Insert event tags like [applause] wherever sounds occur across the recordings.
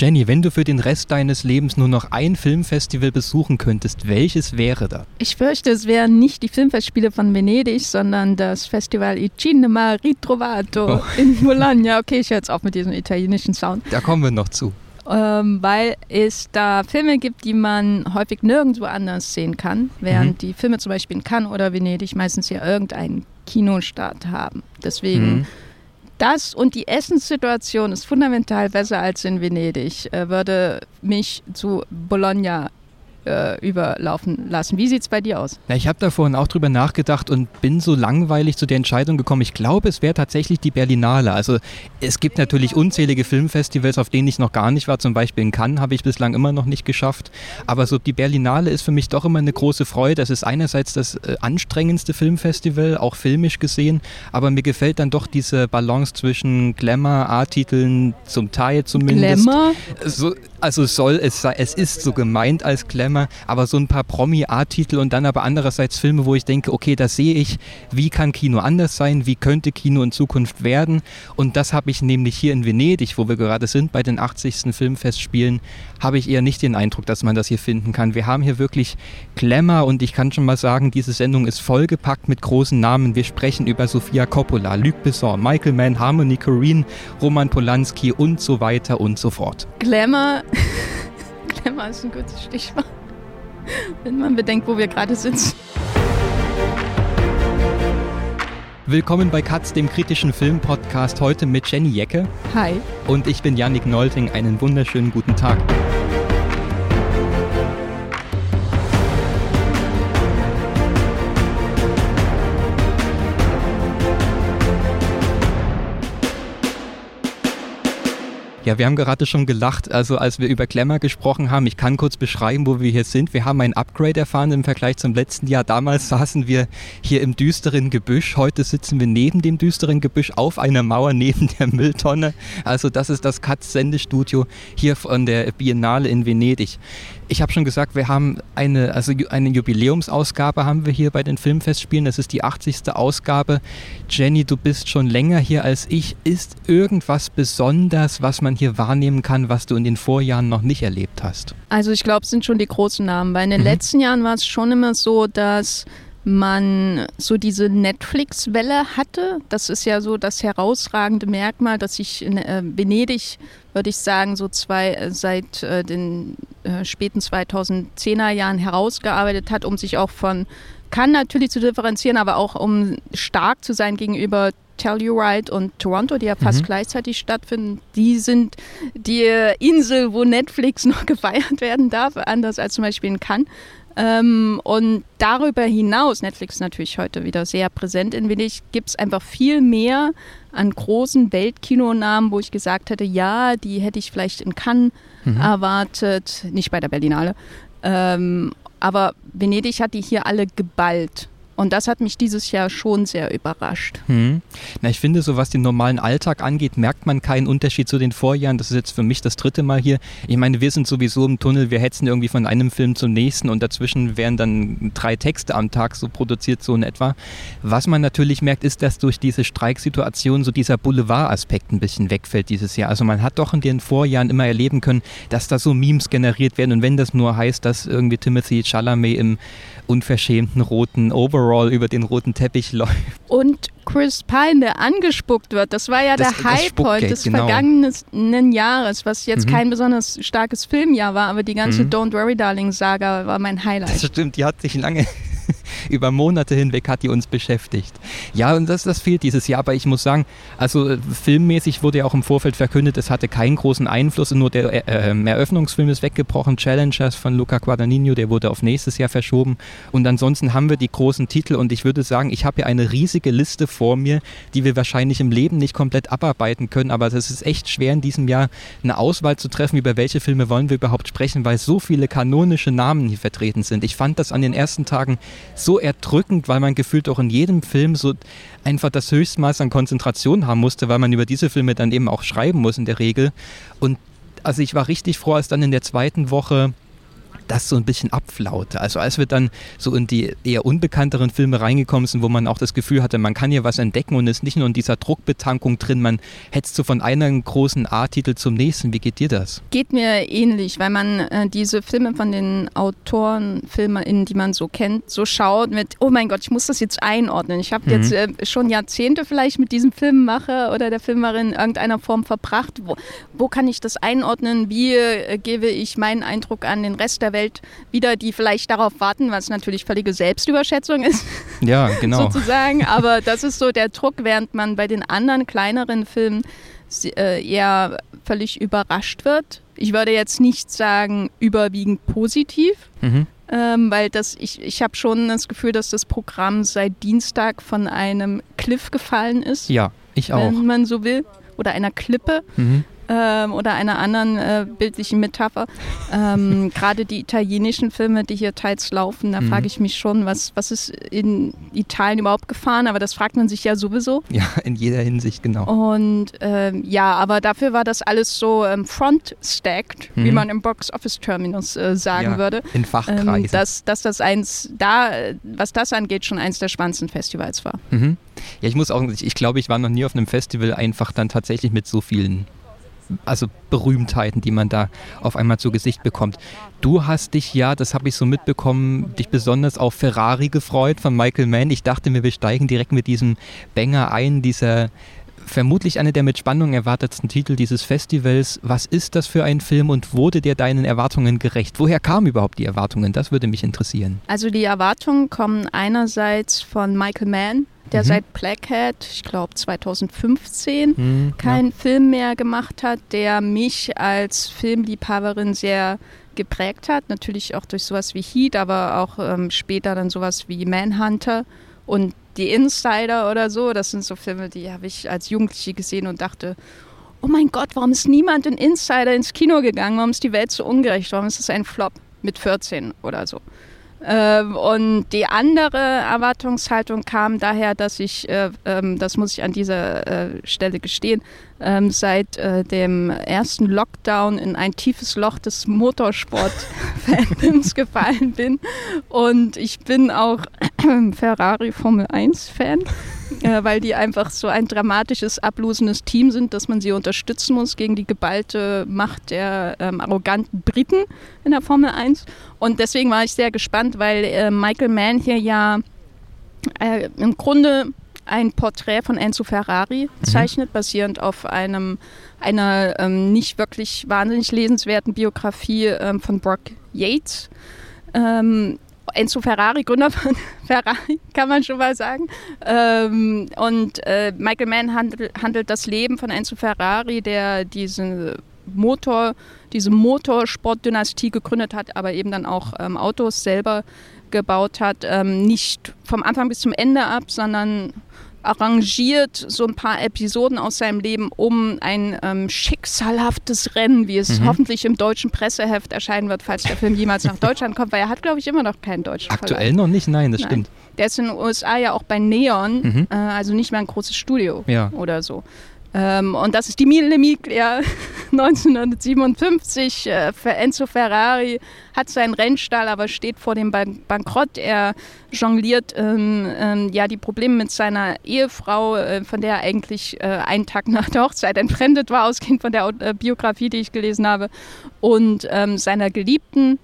Jenny, wenn du für den Rest deines Lebens nur noch ein Filmfestival besuchen könntest, welches wäre da? Ich fürchte, es wären nicht die Filmfestspiele von Venedig, sondern das Festival I Cinema Ritrovato oh. in Bologna. Okay, ich höre jetzt auf mit diesem italienischen Sound. Da kommen wir noch zu. Ähm, weil es da Filme gibt, die man häufig nirgendwo anders sehen kann, während mhm. die Filme zum Beispiel in Cannes oder Venedig meistens ja irgendeinen Kinostart haben. Deswegen mhm das und die Essenssituation ist fundamental besser als in Venedig, äh, würde mich zu Bologna äh, überlaufen lassen. Wie sieht es bei dir aus? Ja, ich habe da vorhin auch drüber nachgedacht und bin so langweilig zu der Entscheidung gekommen. Ich glaube, es wäre tatsächlich die Berlinale. Also es gibt natürlich unzählige Filmfestivals, auf denen ich noch gar nicht war. Zum Beispiel in Cannes habe ich bislang immer noch nicht geschafft. Aber so die Berlinale ist für mich doch immer eine große Freude. Das ist einerseits das äh, anstrengendste Filmfestival, auch filmisch gesehen. Aber mir gefällt dann doch diese Balance zwischen Glamour, A-Titeln, zum Teil zumindest. Glamour? So, also soll es sein, es ist so gemeint als Glamour, aber so ein paar Promi-A-Titel und dann aber andererseits Filme, wo ich denke, okay, da sehe ich, wie kann Kino anders sein, wie könnte Kino in Zukunft werden und das habe ich nämlich hier in Venedig, wo wir gerade sind, bei den 80. Filmfestspielen, habe ich eher nicht den Eindruck, dass man das hier finden kann. Wir haben hier wirklich Glamour und ich kann schon mal sagen, diese Sendung ist vollgepackt mit großen Namen. Wir sprechen über Sofia Coppola, Luc Besson, Michael Mann, Harmony Korine, Roman Polanski und so weiter und so fort. Glamour [laughs] Glamour ist ein gutes Stichwort, [laughs] wenn man bedenkt, wo wir gerade sitzen. Willkommen bei Katz, dem kritischen Filmpodcast, heute mit Jenny Jecke. Hi. Und ich bin Yannick Nolting. Einen wunderschönen guten Tag. Ja, wir haben gerade schon gelacht, also als wir über Glamour gesprochen haben. Ich kann kurz beschreiben, wo wir hier sind. Wir haben ein Upgrade erfahren im Vergleich zum letzten Jahr. Damals saßen wir hier im düsteren Gebüsch. Heute sitzen wir neben dem düsteren Gebüsch auf einer Mauer neben der Mülltonne. Also das ist das Katz-Sendestudio hier von der Biennale in Venedig. Ich habe schon gesagt, wir haben eine, also eine Jubiläumsausgabe haben wir hier bei den Filmfestspielen. Das ist die 80. Ausgabe. Jenny, du bist schon länger hier als ich. Ist irgendwas besonders, was man hier wahrnehmen kann, was du in den Vorjahren noch nicht erlebt hast? Also ich glaube, es sind schon die großen Namen. Weil in den mhm. letzten Jahren war es schon immer so, dass man so diese Netflix-Welle hatte. Das ist ja so das herausragende Merkmal, dass sich in äh, Venedig, würde ich sagen, so zwei, äh, seit äh, den äh, späten 2010er Jahren herausgearbeitet hat, um sich auch von kann natürlich zu differenzieren, aber auch um stark zu sein gegenüber Telluride und Toronto, die ja fast mhm. gleichzeitig stattfinden, die sind die Insel, wo Netflix [laughs] noch gefeiert werden darf, anders als zum Beispiel in Cannes. Ähm, und darüber hinaus, Netflix natürlich heute wieder sehr präsent in Venedig, gibt es einfach viel mehr an großen Weltkinonamen, wo ich gesagt hätte, ja, die hätte ich vielleicht in Cannes mhm. erwartet, nicht bei der Berlinale. Ähm, aber Venedig hat die hier alle geballt. Und das hat mich dieses Jahr schon sehr überrascht. Hm. Na, ich finde, so was den normalen Alltag angeht, merkt man keinen Unterschied zu den Vorjahren. Das ist jetzt für mich das dritte Mal hier. Ich meine, wir sind sowieso im Tunnel, wir hetzen irgendwie von einem Film zum nächsten und dazwischen werden dann drei Texte am Tag so produziert, so in etwa. Was man natürlich merkt, ist, dass durch diese Streiksituation so dieser Boulevard-Aspekt ein bisschen wegfällt dieses Jahr. Also man hat doch in den Vorjahren immer erleben können, dass da so Memes generiert werden und wenn das nur heißt, dass irgendwie Timothy Chalamet im unverschämten roten Overall über den roten Teppich [laughs] läuft. Und Chris Pine, der angespuckt wird, das war ja das, der Hype heute des genau. vergangenen Jahres, was jetzt mhm. kein besonders starkes Filmjahr war, aber die ganze mhm. Don't Worry Darling Saga war mein Highlight. Das stimmt, die hat sich lange über Monate hinweg hat die uns beschäftigt. Ja, und das, das fehlt dieses Jahr, aber ich muss sagen, also äh, filmmäßig wurde ja auch im Vorfeld verkündet, es hatte keinen großen Einfluss, nur der äh, ähm, Eröffnungsfilm ist weggebrochen, Challengers von Luca Guadagnino, der wurde auf nächstes Jahr verschoben und ansonsten haben wir die großen Titel und ich würde sagen, ich habe hier eine riesige Liste vor mir, die wir wahrscheinlich im Leben nicht komplett abarbeiten können, aber es ist echt schwer in diesem Jahr eine Auswahl zu treffen, über welche Filme wollen wir überhaupt sprechen, weil so viele kanonische Namen hier vertreten sind. Ich fand das an den ersten Tagen so erdrückend, weil man gefühlt auch in jedem Film so einfach das Höchstmaß an Konzentration haben musste, weil man über diese Filme dann eben auch schreiben muss in der Regel. Und also ich war richtig froh, als dann in der zweiten Woche das so ein bisschen abflaute. Also als wir dann so in die eher unbekannteren Filme reingekommen sind, wo man auch das Gefühl hatte, man kann hier was entdecken und ist nicht nur in dieser Druckbetankung drin, man hetzt so von einem großen A-Titel zum nächsten. Wie geht dir das? Geht mir ähnlich, weil man äh, diese Filme von den Autoren, FilmerInnen, die man so kennt, so schaut mit, oh mein Gott, ich muss das jetzt einordnen. Ich habe mhm. jetzt äh, schon Jahrzehnte vielleicht mit diesem Filmemacher oder der Filmerin in irgendeiner Form verbracht. Wo, wo kann ich das einordnen? Wie äh, gebe ich meinen Eindruck an den Rest der Welt wieder, die vielleicht darauf warten, was natürlich völlige Selbstüberschätzung ist. Ja, [laughs] genau. sozusagen. Aber das ist so der Druck, während man bei den anderen kleineren Filmen äh, eher völlig überrascht wird. Ich würde jetzt nicht sagen überwiegend positiv, mhm. ähm, weil das, ich, ich habe schon das Gefühl, dass das Programm seit Dienstag von einem Cliff gefallen ist. Ja, ich auch. Wenn man so will. Oder einer Klippe. Mhm ähm, oder einer anderen äh, bildlichen Metapher. Ähm, [laughs] Gerade die italienischen Filme, die hier teils laufen, da mhm. frage ich mich schon, was, was ist in Italien überhaupt gefahren? Aber das fragt man sich ja sowieso. Ja, in jeder Hinsicht, genau. Und ähm, ja, aber dafür war das alles so ähm, front-stacked, mhm. wie man im Box-Office-Terminus äh, sagen ja, würde. In Fachkreisen. Ähm, dass, dass das eins, da, was das angeht, schon eins der spannendsten Festivals war. Mhm. Ja, ich muss auch, ich, ich glaube, ich war noch nie auf einem Festival einfach dann tatsächlich mit so vielen also Berühmtheiten, die man da auf einmal zu Gesicht bekommt. Du hast dich ja, das habe ich so mitbekommen, dich besonders auf Ferrari gefreut von Michael Mann. Ich dachte mir, wir steigen direkt mit diesem Banger ein, dieser vermutlich einer der mit Spannung erwartetsten Titel dieses Festivals. Was ist das für ein Film und wurde der deinen Erwartungen gerecht? Woher kamen überhaupt die Erwartungen? Das würde mich interessieren. Also die Erwartungen kommen einerseits von Michael Mann, der mhm. seit Blackhead, ich glaube 2015, mhm, keinen ja. Film mehr gemacht hat, der mich als Filmliebhaberin sehr geprägt hat. Natürlich auch durch sowas wie Heat, aber auch ähm, später dann sowas wie Manhunter und Die Insider oder so. Das sind so Filme, die habe ich als Jugendliche gesehen und dachte, oh mein Gott, warum ist niemand in Insider ins Kino gegangen? Warum ist die Welt so ungerecht? Warum ist es ein Flop mit 14 oder so? Ähm, und die andere Erwartungshaltung kam daher, dass ich, äh, ähm, das muss ich an dieser äh, Stelle gestehen, ähm, seit äh, dem ersten Lockdown in ein tiefes Loch des Motorsport-Fandoms [laughs] gefallen bin. Und ich bin auch [clears throat] Ferrari Formel 1-Fan [laughs] äh, weil die einfach so ein dramatisches, ablosendes Team sind, dass man sie unterstützen muss gegen die geballte Macht der ähm, arroganten Briten in der Formel 1. Und deswegen war ich sehr gespannt, weil äh, Michael Mann hier ja äh, im Grunde ein Porträt von Enzo Ferrari mhm. zeichnet, basierend auf einem, einer ähm, nicht wirklich wahnsinnig lesenswerten Biografie ähm, von Brock Yates. Ähm, Enzo Ferrari, Gründer von [laughs] Ferrari, kann man schon mal sagen. Ähm, und äh, Michael Mann handelt, handelt, das Leben von Enzo Ferrari, der diese Motor, diese Motorsportdynastie gegründet hat, aber eben dann auch ähm, Autos selber gebaut hat, ähm, nicht vom Anfang bis zum Ende ab, sondern arrangiert so ein paar Episoden aus seinem Leben, um ein ähm, schicksalhaftes Rennen, wie es mhm. hoffentlich im deutschen Presseheft erscheinen wird, falls der Film jemals nach [laughs] Deutschland kommt, weil er hat, glaube ich, immer noch keinen deutschen Aktuell Verlag. noch nicht, nein, das nein. stimmt. Der ist in den USA ja auch bei Neon, mhm. äh, also nicht mehr ein großes Studio ja. oder so. Ähm, und das ist die Mille Miglia 1957. [laughs] Äh, Enzo Ferrari hat seinen Rennstall, aber steht vor dem Ban Bankrott. Er jongliert ähm, ähm, ja die Probleme mit seiner Ehefrau, äh, von der er eigentlich äh, einen Tag nach der Hochzeit entfremdet war, ausgehend von der äh, Biografie, die ich gelesen habe, und ähm, seiner Geliebten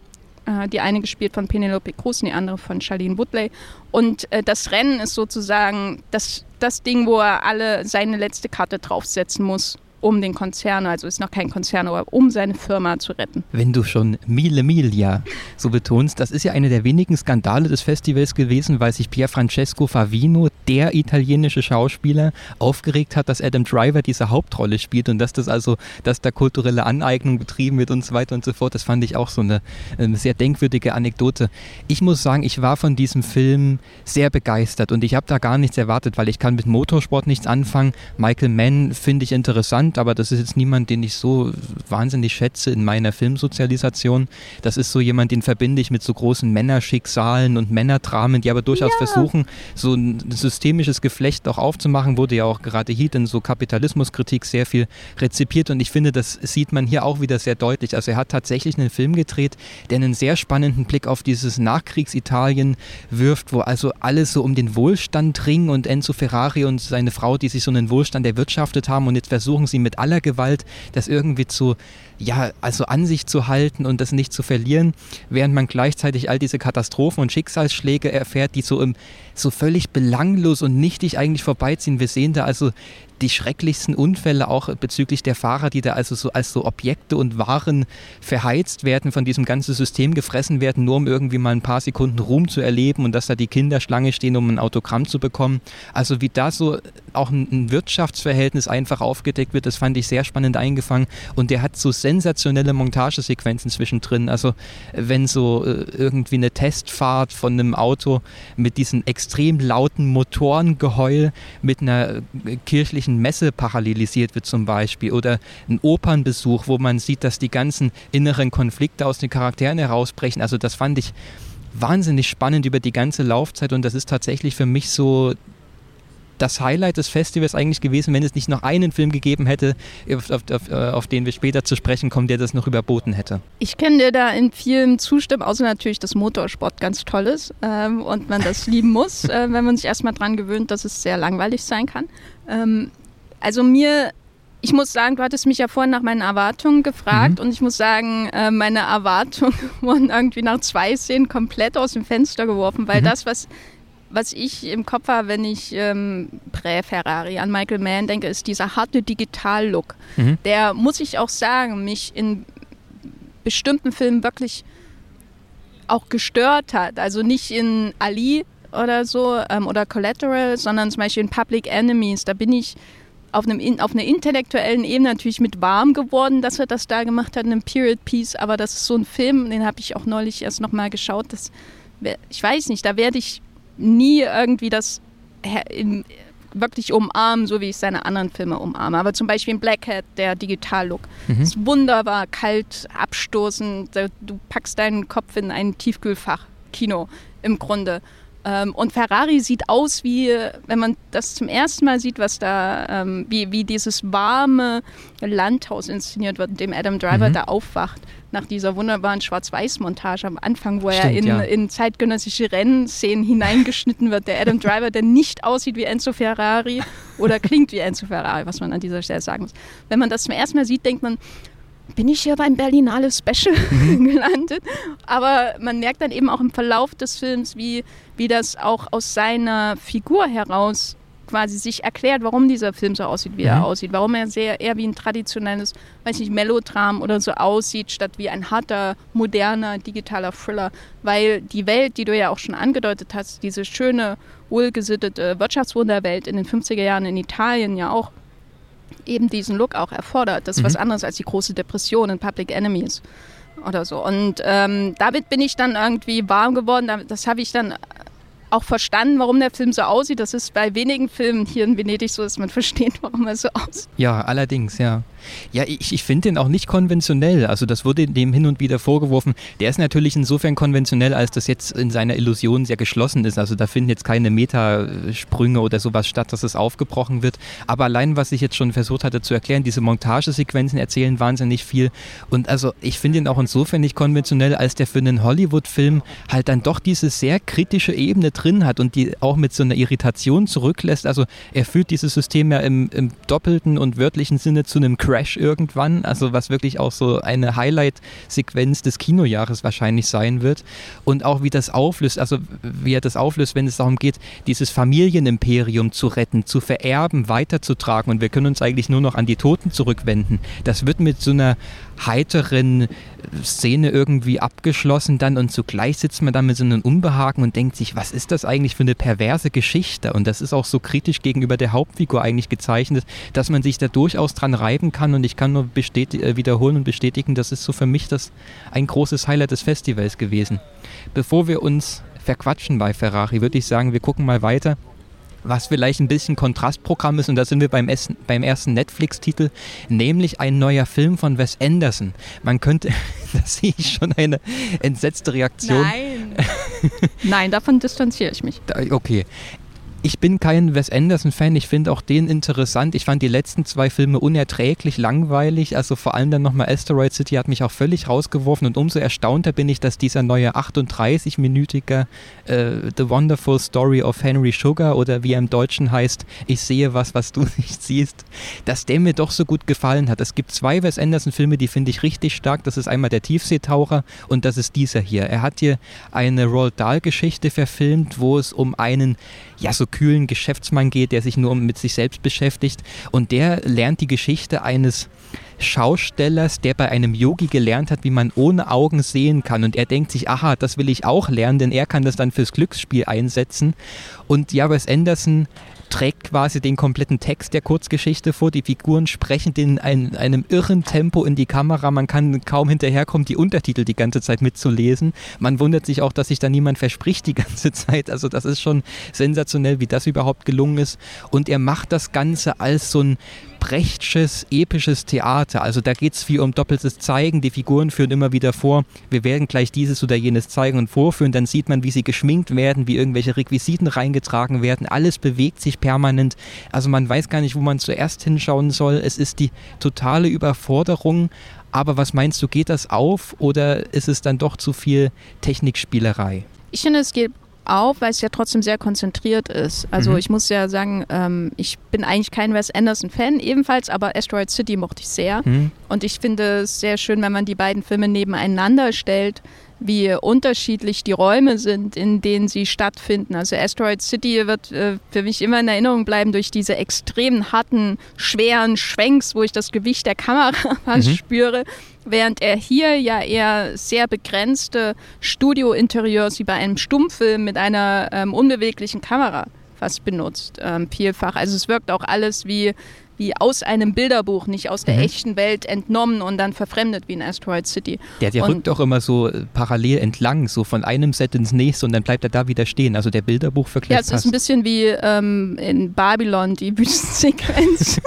äh, die eine gespielt von Penelope Cruz und die andere von Charlene Woodley. Und äh, das Rennen ist sozusagen das, das Ding, wo er alle seine letzte Karte draufsetzen muss um den Konzern, also ist noch kein Konzern, aber um seine Firma zu retten. Wenn du schon Mille Miglia so betonst, das ist ja einer der wenigen Skandale des Festivals gewesen, weil sich Pier Francesco Favino, der italienische Schauspieler, aufgeregt hat, dass Adam Driver diese Hauptrolle spielt und dass das also, dass da kulturelle Aneignung betrieben wird und so weiter und so fort. Das fand ich auch so eine, eine sehr denkwürdige Anekdote. Ich muss sagen, ich war von diesem Film sehr begeistert und ich habe da gar nichts erwartet, weil ich kann mit Motorsport nichts anfangen. Michael Mann finde ich interessant aber das ist jetzt niemand, den ich so wahnsinnig schätze in meiner Filmsozialisation. Das ist so jemand, den verbinde ich mit so großen Männerschicksalen und Männerdramen, die aber durchaus ja. versuchen, so ein systemisches Geflecht auch aufzumachen. Wurde ja auch gerade hier in so Kapitalismuskritik sehr viel rezipiert und ich finde, das sieht man hier auch wieder sehr deutlich. Also er hat tatsächlich einen Film gedreht, der einen sehr spannenden Blick auf dieses Nachkriegsitalien wirft, wo also alles so um den Wohlstand ringen und Enzo Ferrari und seine Frau, die sich so einen Wohlstand erwirtschaftet haben und jetzt versuchen sie mit aller Gewalt das irgendwie zu ja, also an sich zu halten und das nicht zu verlieren, während man gleichzeitig all diese Katastrophen und Schicksalsschläge erfährt, die so, im, so völlig belanglos und nichtig eigentlich vorbeiziehen. Wir sehen da also die schrecklichsten Unfälle auch bezüglich der Fahrer, die da also so als so Objekte und Waren verheizt werden, von diesem ganzen System gefressen werden, nur um irgendwie mal ein paar Sekunden Ruhm zu erleben und dass da die Kinder Schlange stehen, um ein Autogramm zu bekommen. Also wie da so auch ein Wirtschaftsverhältnis einfach aufgedeckt wird, das fand ich sehr spannend eingefangen und der hat so sensationelle Montagesequenzen zwischendrin. Also wenn so äh, irgendwie eine Testfahrt von einem Auto mit diesen extrem lauten Motorengeheul mit einer äh, kirchlichen Messe parallelisiert wird zum Beispiel oder ein Opernbesuch, wo man sieht, dass die ganzen inneren Konflikte aus den Charakteren herausbrechen. Also das fand ich wahnsinnig spannend über die ganze Laufzeit und das ist tatsächlich für mich so das Highlight des Festivals eigentlich gewesen, wenn es nicht noch einen Film gegeben hätte, auf, auf, auf, äh, auf, den wir später zu sprechen kommen, der das noch überboten hätte. Ich kann dir da in vielen zustimmen, außer natürlich, dass Motorsport ganz toll ist ähm, und man das lieben muss, [laughs] äh, wenn man sich erstmal dran gewöhnt, dass es sehr langweilig sein kann. Ähm, also mir ich muss sagen, du hattest mich ja vorhin nach meinen Erwartungen gefragt mhm. und ich muss sagen, äh, meine Erwartungen [laughs] wurden irgendwie nach zwei Szenen komplett aus dem Fenster geworfen, weil mhm. das, was was ich im Kopf habe, wenn ich ähm, Prä-Ferrari an Michael Mann denke, ist dieser harte Digital-Look. Mhm. Der, muss ich auch sagen, mich in bestimmten Filmen wirklich auch gestört hat. Also nicht in Ali oder so ähm, oder Collateral, sondern zum Beispiel in Public Enemies. Da bin ich auf, einem, auf einer intellektuellen Ebene natürlich mit warm geworden, dass er das da gemacht hat, in einem Period Piece. Aber das ist so ein Film, den habe ich auch neulich erst nochmal geschaut. Das, ich weiß nicht, da werde ich nie irgendwie das wirklich umarmen, so wie ich seine anderen Filme umarme. Aber zum Beispiel in Black Hat, der Digital-Look, mhm. ist wunderbar, kalt, abstoßend. Du packst deinen Kopf in ein Tiefkühlfach, Kino im Grunde. Ähm, und Ferrari sieht aus wie, wenn man das zum ersten Mal sieht, was da, ähm, wie, wie dieses warme Landhaus inszeniert wird, in dem Adam Driver mhm. da aufwacht nach dieser wunderbaren Schwarz-Weiß-Montage am Anfang, wo Stimmt, er in, ja. in zeitgenössische Rennszenen hineingeschnitten wird. Der Adam Driver, der nicht aussieht wie Enzo Ferrari oder klingt wie Enzo Ferrari, was man an dieser Stelle sagen muss. Wenn man das zum ersten Mal sieht, denkt man, bin ich hier beim Berlinale Special mhm. [laughs] gelandet. Aber man merkt dann eben auch im Verlauf des Films, wie, wie das auch aus seiner Figur heraus quasi sich erklärt, warum dieser Film so aussieht, wie mhm. er aussieht. Warum er sehr eher wie ein traditionelles, weiß nicht, Melodram oder so aussieht, statt wie ein harter, moderner, digitaler Thriller. Weil die Welt, die du ja auch schon angedeutet hast, diese schöne, wohlgesittete Wirtschaftswunderwelt in den 50er Jahren in Italien ja auch eben diesen Look auch erfordert. Das ist mhm. was anderes als die große Depression in Public Enemies oder so. Und ähm, damit bin ich dann irgendwie warm geworden. Das habe ich dann auch verstanden, warum der Film so aussieht. Das ist bei wenigen Filmen hier in Venedig so, dass man [laughs] versteht, warum er so aussieht. Ja, allerdings, ja. Ja, ich, ich finde den auch nicht konventionell. Also das wurde dem hin und wieder vorgeworfen. Der ist natürlich insofern konventionell, als das jetzt in seiner Illusion sehr geschlossen ist. Also da finden jetzt keine Metasprünge oder sowas statt, dass es aufgebrochen wird. Aber allein, was ich jetzt schon versucht hatte zu erklären, diese Montagesequenzen erzählen wahnsinnig viel. Und also ich finde ihn auch insofern nicht konventionell, als der für einen Hollywood-Film halt dann doch diese sehr kritische Ebene drin hat und die auch mit so einer Irritation zurücklässt. Also er führt dieses System ja im, im doppelten und wörtlichen Sinne zu einem Crash Crash irgendwann, also was wirklich auch so eine Highlight-Sequenz des Kinojahres wahrscheinlich sein wird. Und auch wie das auflöst, also wie er das auflöst, wenn es darum geht, dieses Familienimperium zu retten, zu vererben, weiterzutragen. Und wir können uns eigentlich nur noch an die Toten zurückwenden. Das wird mit so einer heiteren Szene irgendwie abgeschlossen dann und zugleich sitzt man dann mit so einem Unbehagen und denkt sich, was ist das eigentlich für eine perverse Geschichte? Und das ist auch so kritisch gegenüber der Hauptfigur eigentlich gezeichnet, dass man sich da durchaus dran reiben kann und ich kann nur äh, wiederholen und bestätigen, das ist so für mich das ein großes Highlight des Festivals gewesen. Bevor wir uns verquatschen bei Ferrari, würde ich sagen, wir gucken mal weiter was vielleicht ein bisschen Kontrastprogramm ist, und da sind wir beim, Essen, beim ersten Netflix-Titel, nämlich ein neuer Film von Wes Anderson. Man könnte, [laughs] da sehe ich schon eine entsetzte Reaktion. Nein. [laughs] Nein, davon distanziere ich mich. Okay. Ich bin kein Wes Anderson-Fan, ich finde auch den interessant. Ich fand die letzten zwei Filme unerträglich langweilig, also vor allem dann nochmal Asteroid City hat mich auch völlig rausgeworfen und umso erstaunter bin ich, dass dieser neue 38-minütige äh, The Wonderful Story of Henry Sugar oder wie er im Deutschen heißt, ich sehe was, was du [laughs] nicht siehst, dass der mir doch so gut gefallen hat. Es gibt zwei Wes Anderson-Filme, die finde ich richtig stark. Das ist einmal der Tiefseetaucher und das ist dieser hier. Er hat hier eine Roald Dahl-Geschichte verfilmt, wo es um einen ja, so kühlen Geschäftsmann geht, der sich nur mit sich selbst beschäftigt. Und der lernt die Geschichte eines Schaustellers, der bei einem Yogi gelernt hat, wie man ohne Augen sehen kann. Und er denkt sich, aha, das will ich auch lernen, denn er kann das dann fürs Glücksspiel einsetzen. Und ja, Wes Anderson trägt quasi den kompletten Text der Kurzgeschichte vor. Die Figuren sprechen in ein, einem irren Tempo in die Kamera. Man kann kaum hinterherkommen, die Untertitel die ganze Zeit mitzulesen. Man wundert sich auch, dass sich da niemand verspricht die [laughs] ganze Zeit. Also das ist schon sensationell, wie das überhaupt gelungen ist. Und er macht das Ganze als so ein Brechtsches, episches Theater. Also da geht es viel um doppeltes Zeigen. Die Figuren führen immer wieder vor, wir werden gleich dieses oder jenes zeigen und vorführen. Dann sieht man, wie sie geschminkt werden, wie irgendwelche Requisiten reingetragen werden. Alles bewegt sich permanent. Also man weiß gar nicht, wo man zuerst hinschauen soll. Es ist die totale Überforderung. Aber was meinst du, geht das auf oder ist es dann doch zu viel Technikspielerei? Ich finde, es geht auf, weil es ja trotzdem sehr konzentriert ist. Also mhm. ich muss ja sagen, ähm, ich bin eigentlich kein Wes Anderson-Fan ebenfalls, aber Asteroid City mochte ich sehr. Mhm. Und ich finde es sehr schön, wenn man die beiden Filme nebeneinander stellt, wie unterschiedlich die Räume sind, in denen sie stattfinden. Also Asteroid City wird äh, für mich immer in Erinnerung bleiben durch diese extrem harten, schweren Schwenks, wo ich das Gewicht der Kamera [laughs] mhm. spüre, während er hier ja eher sehr begrenzte Studio-Interieurs wie bei einem Stummfilm mit einer ähm, unbeweglichen Kamera fast benutzt, ähm, vielfach. Also es wirkt auch alles wie wie aus einem Bilderbuch, nicht aus der mhm. echten Welt entnommen und dann verfremdet wie in Asteroid City. Der, der rückt auch immer so äh, parallel entlang, so von einem Set ins nächste und dann bleibt er da wieder stehen. Also der Bilderbuchvergleich. Ja, es ist ein bisschen wie ähm, in Babylon, die [laughs] Wüstensequenz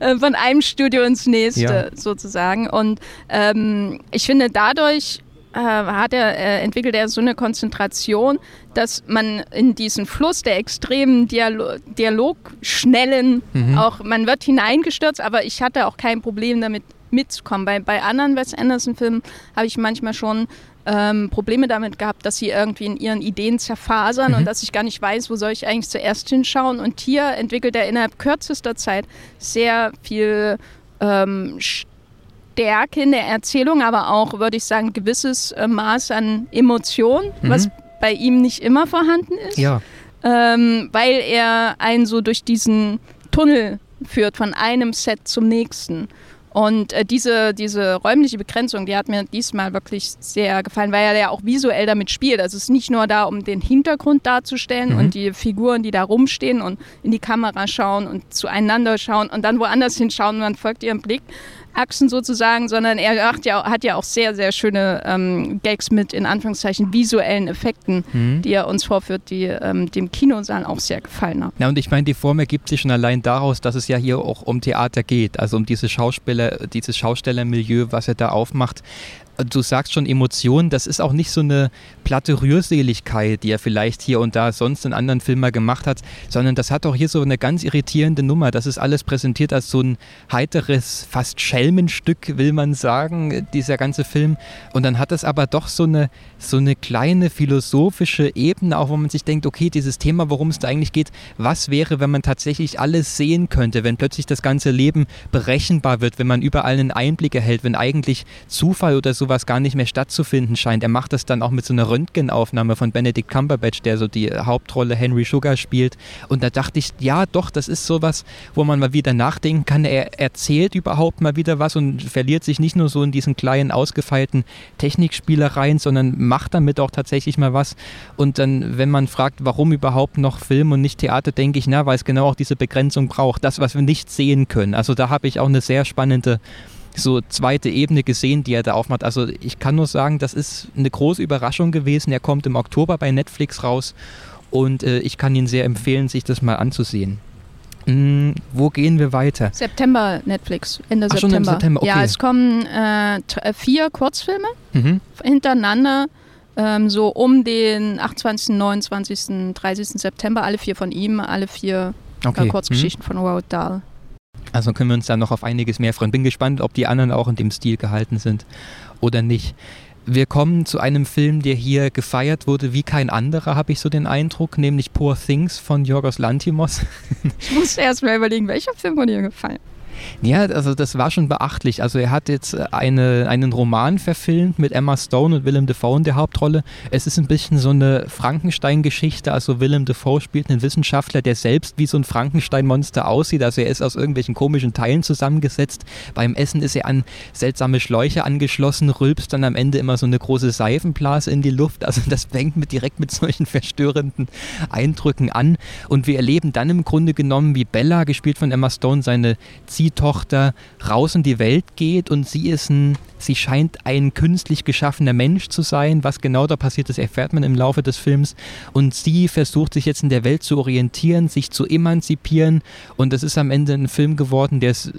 äh, von einem Studio ins nächste ja. sozusagen. Und ähm, ich finde dadurch hat er, äh, entwickelt er so eine Konzentration, dass man in diesen Fluss der extremen Dialo Dialogschnellen mhm. auch, man wird hineingestürzt, aber ich hatte auch kein Problem damit mitzukommen. Bei, bei anderen Wes Anderson-Filmen habe ich manchmal schon ähm, Probleme damit gehabt, dass sie irgendwie in ihren Ideen zerfasern mhm. und dass ich gar nicht weiß, wo soll ich eigentlich zuerst hinschauen. Und hier entwickelt er innerhalb kürzester Zeit sehr viel ähm, Stärke in der Erzählung, aber auch, würde ich sagen, gewisses äh, Maß an Emotion, mhm. was bei ihm nicht immer vorhanden ist. Ja. Ähm, weil er einen so durch diesen Tunnel führt, von einem Set zum nächsten. Und äh, diese, diese räumliche Begrenzung, die hat mir diesmal wirklich sehr gefallen, weil er ja auch visuell damit spielt. Also es ist nicht nur da, um den Hintergrund darzustellen mhm. und die Figuren, die da rumstehen und in die Kamera schauen und zueinander schauen und dann woanders hinschauen und man folgt ihrem Blick, Achsen sozusagen, sondern er hat ja, hat ja auch sehr, sehr schöne ähm, Gags mit in Anführungszeichen visuellen Effekten, mhm. die er uns vorführt, die ähm, dem Kinosaal auch sehr gefallen haben. Ja, und ich meine, die Form ergibt sich schon allein daraus, dass es ja hier auch um Theater geht, also um diese Schauspieler, dieses Schaustellermilieu, was er da aufmacht du sagst schon Emotionen, das ist auch nicht so eine platte Rührseligkeit, die er vielleicht hier und da sonst in anderen Filmen gemacht hat, sondern das hat auch hier so eine ganz irritierende Nummer. Das ist alles präsentiert als so ein heiteres, fast Schelmenstück, will man sagen, dieser ganze Film. Und dann hat es aber doch so eine, so eine kleine philosophische Ebene, auch wo man sich denkt, okay, dieses Thema, worum es da eigentlich geht, was wäre, wenn man tatsächlich alles sehen könnte, wenn plötzlich das ganze Leben berechenbar wird, wenn man überall einen Einblick erhält, wenn eigentlich Zufall oder sowas sowas gar nicht mehr stattzufinden scheint. Er macht das dann auch mit so einer Röntgenaufnahme von Benedict Cumberbatch, der so die Hauptrolle Henry Sugar spielt. Und da dachte ich, ja, doch, das ist sowas, wo man mal wieder nachdenken kann. Er erzählt überhaupt mal wieder was und verliert sich nicht nur so in diesen kleinen, ausgefeilten Technikspielereien, sondern macht damit auch tatsächlich mal was. Und dann, wenn man fragt, warum überhaupt noch Film und nicht Theater, denke ich, na, weil es genau auch diese Begrenzung braucht. Das, was wir nicht sehen können. Also da habe ich auch eine sehr spannende so zweite Ebene gesehen, die er da aufmacht. Also ich kann nur sagen, das ist eine große Überraschung gewesen. Er kommt im Oktober bei Netflix raus und äh, ich kann Ihnen sehr empfehlen, sich das mal anzusehen. Hm, wo gehen wir weiter? September Netflix, Ende Ach, September. schon im September, okay. Ja, es kommen äh, äh, vier Kurzfilme mhm. hintereinander, ähm, so um den 28., 29., 30. September, alle vier von ihm, alle vier okay. äh, Kurzgeschichten mhm. von Roald Dahl. Also können wir uns dann noch auf einiges mehr freuen. Bin gespannt, ob die anderen auch in dem Stil gehalten sind oder nicht. Wir kommen zu einem Film, der hier gefeiert wurde wie kein anderer, habe ich so den Eindruck, nämlich Poor Things von Yorgos Lantimos. Ich musste erst mal überlegen, welcher Film wurde dir gefallen? Ja, also das war schon beachtlich. Also er hat jetzt äh, eine, einen Roman verfilmt mit Emma Stone und Willem Dafoe in der Hauptrolle. Es ist ein bisschen so eine Frankenstein-Geschichte. Also Willem Dafoe spielt einen Wissenschaftler, der selbst wie so ein Frankenstein-Monster aussieht. Also er ist aus irgendwelchen komischen Teilen zusammengesetzt. Beim Essen ist er an seltsame Schläuche angeschlossen, rülpst dann am Ende immer so eine große Seifenblase in die Luft. Also das fängt mit, direkt mit solchen verstörenden Eindrücken an. Und wir erleben dann im Grunde genommen, wie Bella, gespielt von Emma Stone, seine Zieh Tochter raus in die Welt geht und sie ist ein, sie scheint ein künstlich geschaffener Mensch zu sein. Was genau da passiert ist, erfährt man im Laufe des Films. Und sie versucht sich jetzt in der Welt zu orientieren, sich zu emanzipieren. Und das ist am Ende ein Film geworden, der es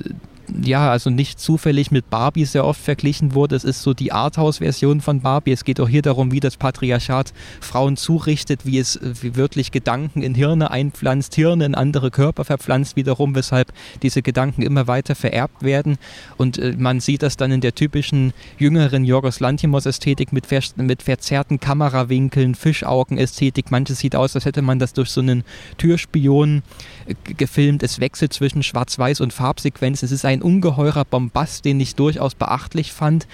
ja, also nicht zufällig mit Barbie sehr oft verglichen wurde. Es ist so die Arthouse-Version von Barbie. Es geht auch hier darum, wie das Patriarchat Frauen zurichtet, wie es wie wirklich Gedanken in Hirne einpflanzt, Hirne in andere Körper verpflanzt wiederum, weshalb diese Gedanken immer weiter vererbt werden. Und äh, man sieht das dann in der typischen jüngeren Jorgos Lantimos-Ästhetik mit, ver mit verzerrten Kamerawinkeln, Fischaugen-Ästhetik. Manches sieht aus, als hätte man das durch so einen Türspion äh, gefilmt. Es wechselt zwischen Schwarz-Weiß und Farbsequenzen. Es ist ein ungeheurer Bombast, den ich durchaus beachtlich fand.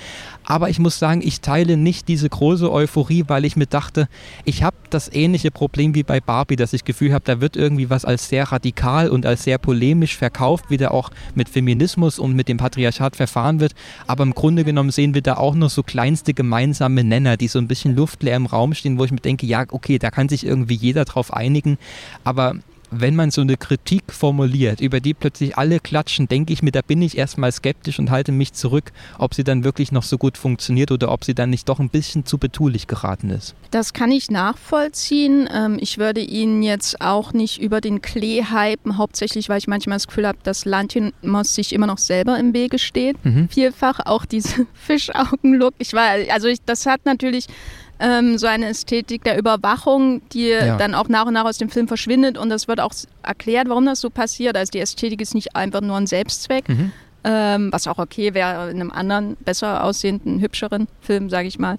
Aber ich muss sagen, ich teile nicht diese große Euphorie, weil ich mir dachte, ich habe das ähnliche Problem wie bei Barbie, dass ich Gefühl habe, da wird irgendwie was als sehr radikal und als sehr polemisch verkauft, wie da auch mit Feminismus und mit dem Patriarchat verfahren wird. Aber im Grunde genommen sehen wir da auch noch so kleinste gemeinsame Nenner, die so ein bisschen luftleer im Raum stehen, wo ich mir denke, ja, okay, da kann sich irgendwie jeder drauf einigen. Aber wenn man so eine Kritik formuliert, über die plötzlich alle klatschen, denke ich mir, da bin ich erstmal skeptisch und halte mich zurück, ob sie dann wirklich noch so gut funktioniert oder ob sie dann nicht doch ein bisschen zu betulich geraten ist. Das kann ich nachvollziehen. Ähm, ich würde Ihnen jetzt auch nicht über den Klee hypen, hauptsächlich, weil ich manchmal das Gefühl habe, dass Lantimos sich immer noch selber im Wege steht. Mhm. Vielfach auch diese [laughs] Fischaugen-Look. Ich war, also ich, das hat natürlich ähm, so eine Ästhetik der Überwachung, die ja. dann auch nach und nach aus dem Film verschwindet. Und das wird auch erklärt, warum das so passiert. Also die Ästhetik ist nicht einfach nur ein Selbstzweck. Mhm. Ähm, was auch okay wäre in einem anderen, besser aussehenden, hübscheren Film, sage ich mal.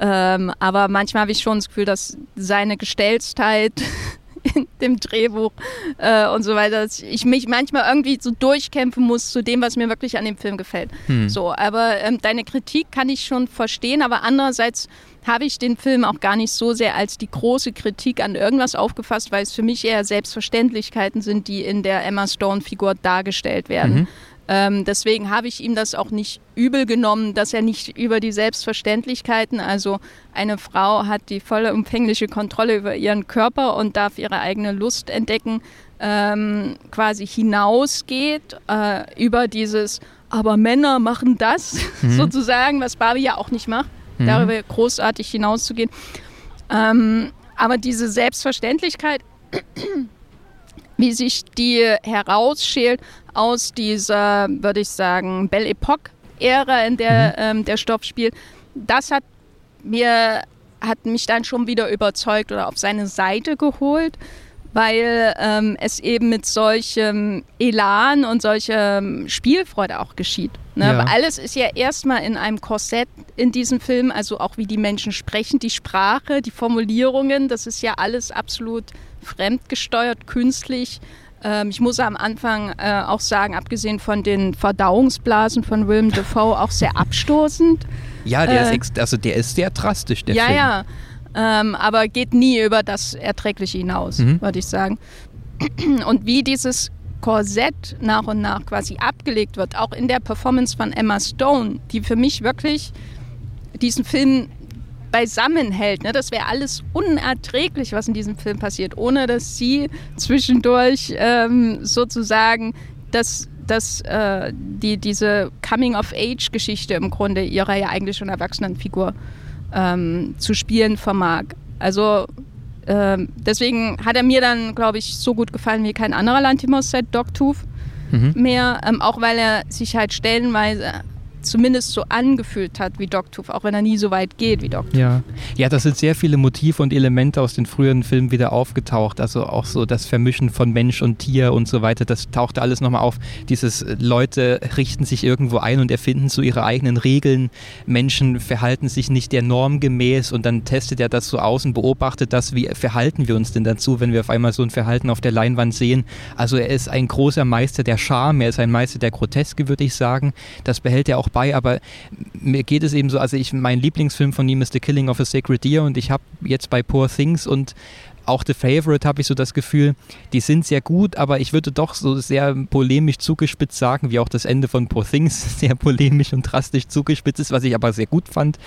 Ähm, aber manchmal habe ich schon das Gefühl, dass seine Gestelltheit [laughs] in dem Drehbuch äh, und so weiter, dass ich mich manchmal irgendwie so durchkämpfen muss zu dem, was mir wirklich an dem Film gefällt. Hm. So, aber ähm, deine Kritik kann ich schon verstehen, aber andererseits habe ich den Film auch gar nicht so sehr als die große Kritik an irgendwas aufgefasst, weil es für mich eher Selbstverständlichkeiten sind, die in der Emma Stone-Figur dargestellt werden. Mhm. Ähm, deswegen habe ich ihm das auch nicht übel genommen, dass er nicht über die Selbstverständlichkeiten, also eine Frau hat die volle umfängliche Kontrolle über ihren Körper und darf ihre eigene Lust entdecken, ähm, quasi hinausgeht äh, über dieses, aber Männer machen das [laughs] mhm. sozusagen, was Barbie ja auch nicht macht, mhm. darüber großartig hinauszugehen. Ähm, aber diese Selbstverständlichkeit wie sich die herausschält aus dieser, würde ich sagen, Belle Epoque-Ära, in der mhm. ähm, der Stoff spielt. Das hat mir hat mich dann schon wieder überzeugt oder auf seine Seite geholt, weil ähm, es eben mit solchem Elan und solcher Spielfreude auch geschieht. Ne? Ja. Alles ist ja erstmal in einem Korsett in diesem Film, also auch wie die Menschen sprechen, die Sprache, die Formulierungen, das ist ja alles absolut fremdgesteuert, künstlich. Ähm, ich muss am Anfang äh, auch sagen, abgesehen von den Verdauungsblasen von Willem Dafoe, auch sehr abstoßend. Ja, der, äh, ist, also der ist sehr drastisch, der ja, Film. Ja, ja. Ähm, aber geht nie über das Erträgliche hinaus, mhm. würde ich sagen. Und wie dieses Korsett nach und nach quasi abgelegt wird, auch in der Performance von Emma Stone, die für mich wirklich diesen Film beisammen hält. Ne? Das wäre alles unerträglich, was in diesem Film passiert, ohne dass sie zwischendurch ähm, sozusagen das, das, äh, die, diese Coming-of-Age-Geschichte im Grunde ihrer ja eigentlich schon erwachsenen Figur ähm, zu spielen vermag. Also äh, deswegen hat er mir dann, glaube ich, so gut gefallen wie kein anderer Lantimos seit Dogtooth mhm. mehr, ähm, auch weil er sich halt stellenweise zumindest so angefühlt hat wie Dogtooth, auch wenn er nie so weit geht wie Dogtooth. Ja. ja, das sind sehr viele Motive und Elemente aus den früheren Filmen wieder aufgetaucht. Also auch so das Vermischen von Mensch und Tier und so weiter. Das tauchte alles nochmal auf. Dieses äh, Leute richten sich irgendwo ein und erfinden so ihre eigenen Regeln. Menschen verhalten sich nicht der Norm gemäß und dann testet er das so aus und beobachtet das, wie verhalten wir uns denn dazu, wenn wir auf einmal so ein Verhalten auf der Leinwand sehen. Also er ist ein großer Meister der Scham, er ist ein Meister der Groteske, würde ich sagen. Das behält er auch bei, aber mir geht es eben so, also ich, mein Lieblingsfilm von ihm ist The Killing of a Sacred Deer und ich habe jetzt bei Poor Things und auch The Favorite habe ich so das Gefühl, die sind sehr gut, aber ich würde doch so sehr polemisch zugespitzt sagen, wie auch das Ende von Poor Things [laughs] sehr polemisch und drastisch zugespitzt ist, was ich aber sehr gut fand,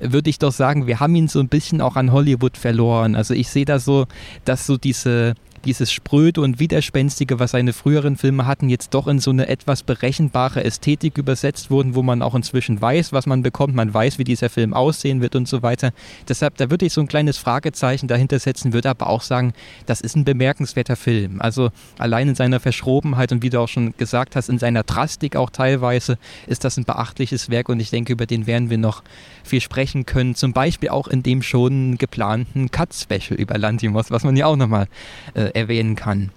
würde ich doch sagen, wir haben ihn so ein bisschen auch an Hollywood verloren. Also ich sehe da so, dass so diese dieses Spröde und Widerspenstige, was seine früheren Filme hatten, jetzt doch in so eine etwas berechenbare Ästhetik übersetzt wurden, wo man auch inzwischen weiß, was man bekommt, man weiß, wie dieser Film aussehen wird und so weiter. Deshalb, da würde ich so ein kleines Fragezeichen dahinter setzen, würde aber auch sagen, das ist ein bemerkenswerter Film. Also allein in seiner Verschrobenheit und wie du auch schon gesagt hast, in seiner Drastik auch teilweise, ist das ein beachtliches Werk und ich denke, über den werden wir noch viel sprechen können. Zum Beispiel auch in dem schon geplanten Cut-Special über Lantimos, was man ja auch nochmal äh, erwähnen kann.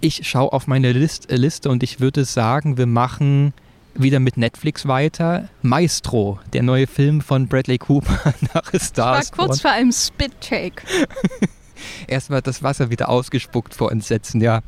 Ich schaue auf meine List, äh, Liste und ich würde sagen, wir machen wieder mit Netflix weiter. Maestro, der neue Film von Bradley Cooper [laughs] nach Stars. Ich war kurz vor einem Spit-Take. [laughs] erstmal das Wasser wieder ausgespuckt vor Entsetzen, ja.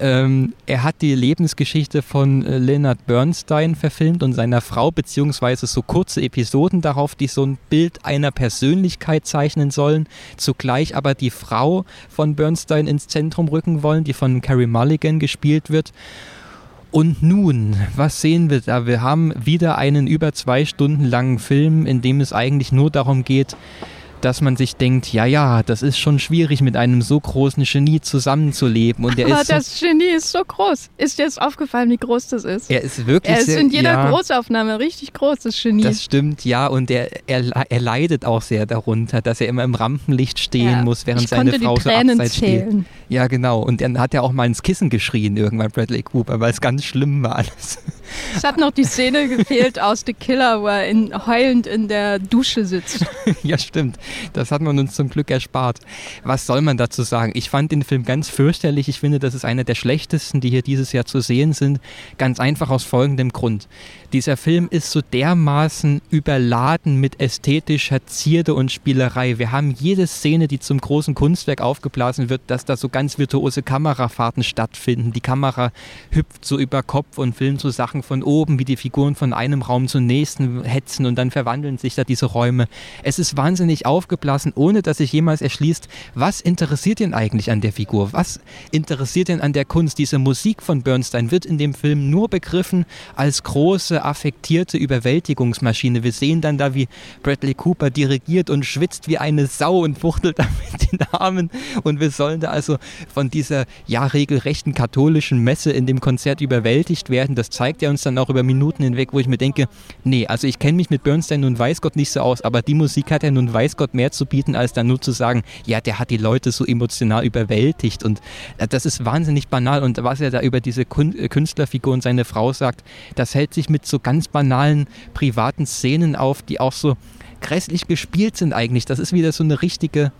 Ähm, er hat die Lebensgeschichte von äh, Leonard Bernstein verfilmt und seiner Frau, beziehungsweise so kurze Episoden darauf, die so ein Bild einer Persönlichkeit zeichnen sollen, zugleich aber die Frau von Bernstein ins Zentrum rücken wollen, die von Carrie Mulligan gespielt wird. Und nun, was sehen wir da? Wir haben wieder einen über zwei Stunden langen Film, in dem es eigentlich nur darum geht, dass man sich denkt, ja, ja, das ist schon schwierig, mit einem so großen Genie zusammenzuleben. Und der Aber ist das Genie ist so groß. Ist dir jetzt aufgefallen, wie groß das ist? Er ist wirklich Er ist sehr, in jeder ja, Großaufnahme richtig groß, das Genie. Das stimmt, ja, und er, er, er leidet auch sehr darunter, dass er immer im Rampenlicht stehen Ja, muss, während seine Frau so abseits steht. zählen. Ja, genau. Und dann hat er auch mal ins Kissen geschrien, irgendwann Bradley Cooper, weil es ganz schlimm war alles. Es hat noch die Szene gefehlt aus The Killer, wo er in, heulend in der Dusche sitzt. [laughs] ja, stimmt. Das hat man uns zum Glück erspart. Was soll man dazu sagen? Ich fand den Film ganz fürchterlich. Ich finde, das ist einer der schlechtesten, die hier dieses Jahr zu sehen sind. Ganz einfach aus folgendem Grund. Dieser Film ist so dermaßen überladen mit ästhetischer Zierde und Spielerei. Wir haben jede Szene, die zum großen Kunstwerk aufgeblasen wird, dass da so ganz virtuose Kamerafahrten stattfinden. Die Kamera hüpft so über Kopf und filmt so Sachen von oben, wie die Figuren von einem Raum zum nächsten hetzen und dann verwandeln sich da diese Räume. Es ist wahnsinnig aufgeblasen, ohne dass sich jemals erschließt, was interessiert ihn eigentlich an der Figur? Was interessiert ihn an der Kunst? Diese Musik von Bernstein wird in dem Film nur begriffen als große, affektierte Überwältigungsmaschine. Wir sehen dann da, wie Bradley Cooper dirigiert und schwitzt wie eine Sau und fuchtelt [laughs] da mit den Armen. Und wir sollen da also von dieser ja regelrechten katholischen Messe in dem Konzert überwältigt werden. Das zeigt er uns dann auch über Minuten hinweg, wo ich mir denke, nee, also ich kenne mich mit Bernstein nun weiß Gott nicht so aus, aber die Musik hat ja nun weiß Gott mehr zu bieten, als dann nur zu sagen, ja, der hat die Leute so emotional überwältigt. Und äh, das ist wahnsinnig banal. Und was er da über diese äh, Künstlerfigur und seine Frau sagt, das hält sich mit so ganz banalen privaten Szenen auf, die auch so grässlich gespielt sind eigentlich. Das ist wieder so eine richtige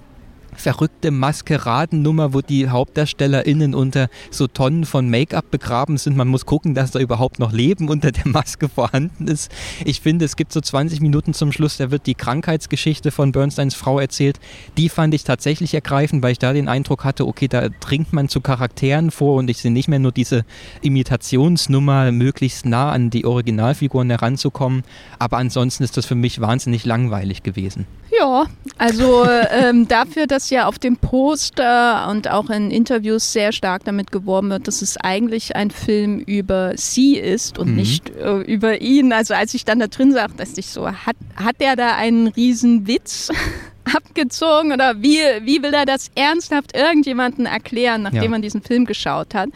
verrückte Maskeradennummer, wo die HauptdarstellerInnen unter so Tonnen von Make-up begraben sind. Man muss gucken, dass da überhaupt noch Leben unter der Maske vorhanden ist. Ich finde, es gibt so 20 Minuten zum Schluss, da wird die Krankheitsgeschichte von Bernsteins Frau erzählt. Die fand ich tatsächlich ergreifend, weil ich da den Eindruck hatte, okay, da dringt man zu Charakteren vor und ich sehe nicht mehr nur diese Imitationsnummer, möglichst nah an die Originalfiguren heranzukommen. Aber ansonsten ist das für mich wahnsinnig langweilig gewesen. Ja, also ähm, dafür, dass ja auf dem Poster und auch in Interviews sehr stark damit geworben wird, dass es eigentlich ein Film über sie ist und Mhm. nicht äh, über ihn. Also als ich dann da drin saß, dachte ich so, hat, hat der da einen riesen Witz [laughs] abgezogen oder wie, wie will er das ernsthaft irgendjemandem erklären, nachdem Ja. man diesen Film geschaut hat,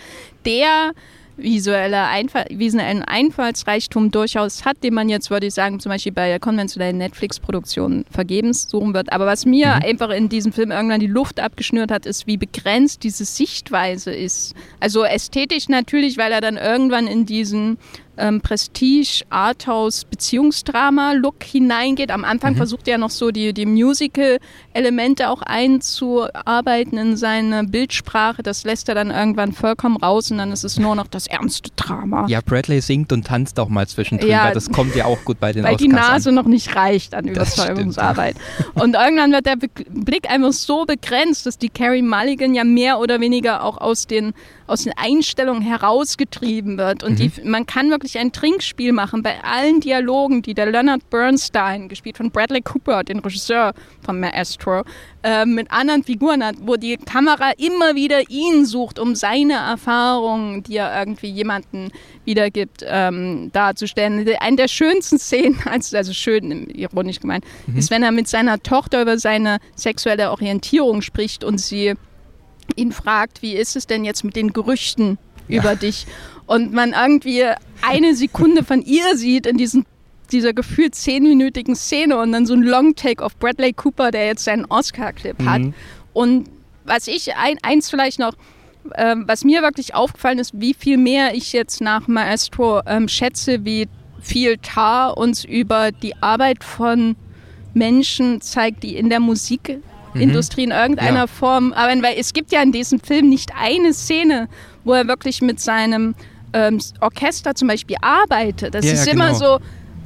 der visuelle Einfall, visuellen Einfallsreichtum durchaus hat, den man jetzt, würde ich sagen, zum Beispiel bei konventionellen Netflix-Produktionen vergebens suchen wird. Aber was mir mhm. einfach in diesem Film irgendwann die Luft abgeschnürt hat, ist, wie begrenzt diese Sichtweise ist. Also ästhetisch natürlich, weil er dann irgendwann in diesen ähm, Prestige, Arthouse, Beziehungsdrama-Look hineingeht. Am Anfang mhm. versucht er noch so die, die Musical-Elemente auch einzuarbeiten in seine Bildsprache. Das lässt er dann irgendwann vollkommen raus und dann ist es nur noch das ernste Drama. Ja, Bradley singt und tanzt auch mal zwischendrin, ja, weil das kommt ja auch gut bei den Weil Oscars die Nase an. noch nicht reicht an Überzeugungsarbeit. und irgendwann wird der Blick einfach so begrenzt, dass die Carrie Mulligan ja mehr oder weniger auch aus den aus den Einstellungen herausgetrieben wird. Und mhm. die, man kann wirklich ein Trinkspiel machen bei allen Dialogen, die der Leonard Bernstein, gespielt von Bradley Cooper, den Regisseur von Maestro, äh, mit anderen Figuren hat, wo die Kamera immer wieder ihn sucht, um seine Erfahrungen, die er irgendwie jemanden wiedergibt, ähm, darzustellen. Eine der schönsten Szenen, [laughs] also schön, ironisch gemeint, mhm. ist, wenn er mit seiner Tochter über seine sexuelle Orientierung spricht und sie ihn fragt, wie ist es denn jetzt mit den Gerüchten ja. über dich? Und man irgendwie eine Sekunde von ihr sieht in diesen, dieser gefühlt zehnminütigen Szene und dann so ein Long-Take auf Bradley Cooper, der jetzt seinen Oscar-Clip mhm. hat. Und was ich, ein, eins vielleicht noch, ähm, was mir wirklich aufgefallen ist, wie viel mehr ich jetzt nach Maestro ähm, schätze, wie viel Tar uns über die Arbeit von Menschen zeigt, die in der Musik Industrie in irgendeiner ja. Form. Aber weil es gibt ja in diesem Film nicht eine Szene, wo er wirklich mit seinem ähm, Orchester zum Beispiel arbeitet. Das ja, ist ja, immer genau. so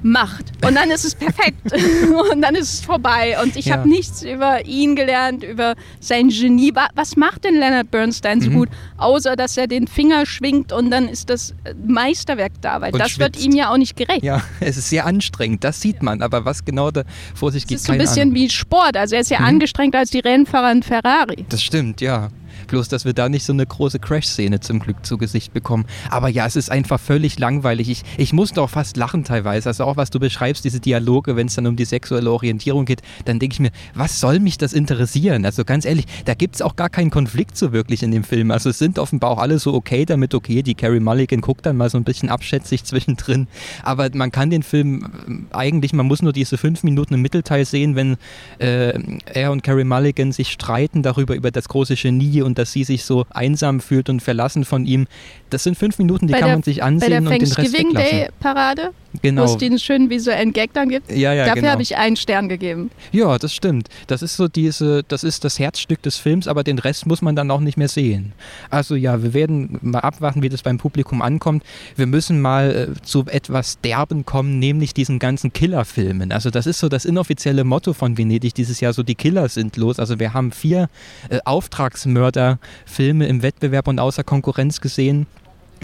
macht. Und dann ist es perfekt. [laughs] und dann ist es vorbei. Und ich ja. habe nichts über ihn gelernt, über sein Genie. Was macht denn Leonard Bernstein so mhm. gut? Außer, dass er den Finger schwingt und dann ist das Meisterwerk da. Weil und das schwitzt. wird ihm ja auch nicht gerecht. Ja, [laughs] es ist sehr anstrengend. Das sieht man. Aber was genau da vor sich geht, Es ist so ein bisschen Ahnung. wie Sport. Also er ist ja mhm. angestrengter als die Rennfahrer in Ferrari. Das stimmt, ja. Bloß, dass wir da nicht so eine große Crash-Szene zum Glück zu Gesicht bekommen. Aber ja, es ist einfach völlig langweilig. Ich, ich musste auch fast lachen teilweise. Also auch was du beschreibst, diese Dialoge, wenn es dann um die sexuelle Orientierung geht, dann denke ich mir, was soll mich das interessieren? Also ganz ehrlich, da gibt es auch gar keinen Konflikt so wirklich in dem Film. Also es sind offenbar auch alle so okay damit, okay, die Carrie Mulligan guckt dann mal so ein bisschen abschätzig [laughs] zwischendrin. Aber man kann den Film äh, eigentlich, man muss nur diese fünf Minuten im Mittelteil sehen, wenn äh, er und Carrie Mulligan sich streiten darüber, über das große Genie und dass sie sich so einsam fühlt und verlassen von ihm. Das sind fünf Minuten, die bei kann der, man sich ansehen und den Rest weglassen. Day Parade, genau. wo es den schönen visuellen Gag dann gibt. Ja, ja, Dafür genau. habe ich einen Stern gegeben. Ja, das stimmt. Das ist so diese, das ist das Herzstück des Films, aber den Rest muss man dann auch nicht mehr sehen. Also ja, wir werden mal abwarten, wie das beim Publikum ankommt. Wir müssen mal äh, zu etwas Derben kommen, nämlich diesen ganzen Killerfilmen. Also das ist so das inoffizielle Motto von Venedig dieses Jahr, so die Killer sind los. Also wir haben vier äh, Auftragsmörder-Filme im Wettbewerb und außer Konkurrenz gesehen.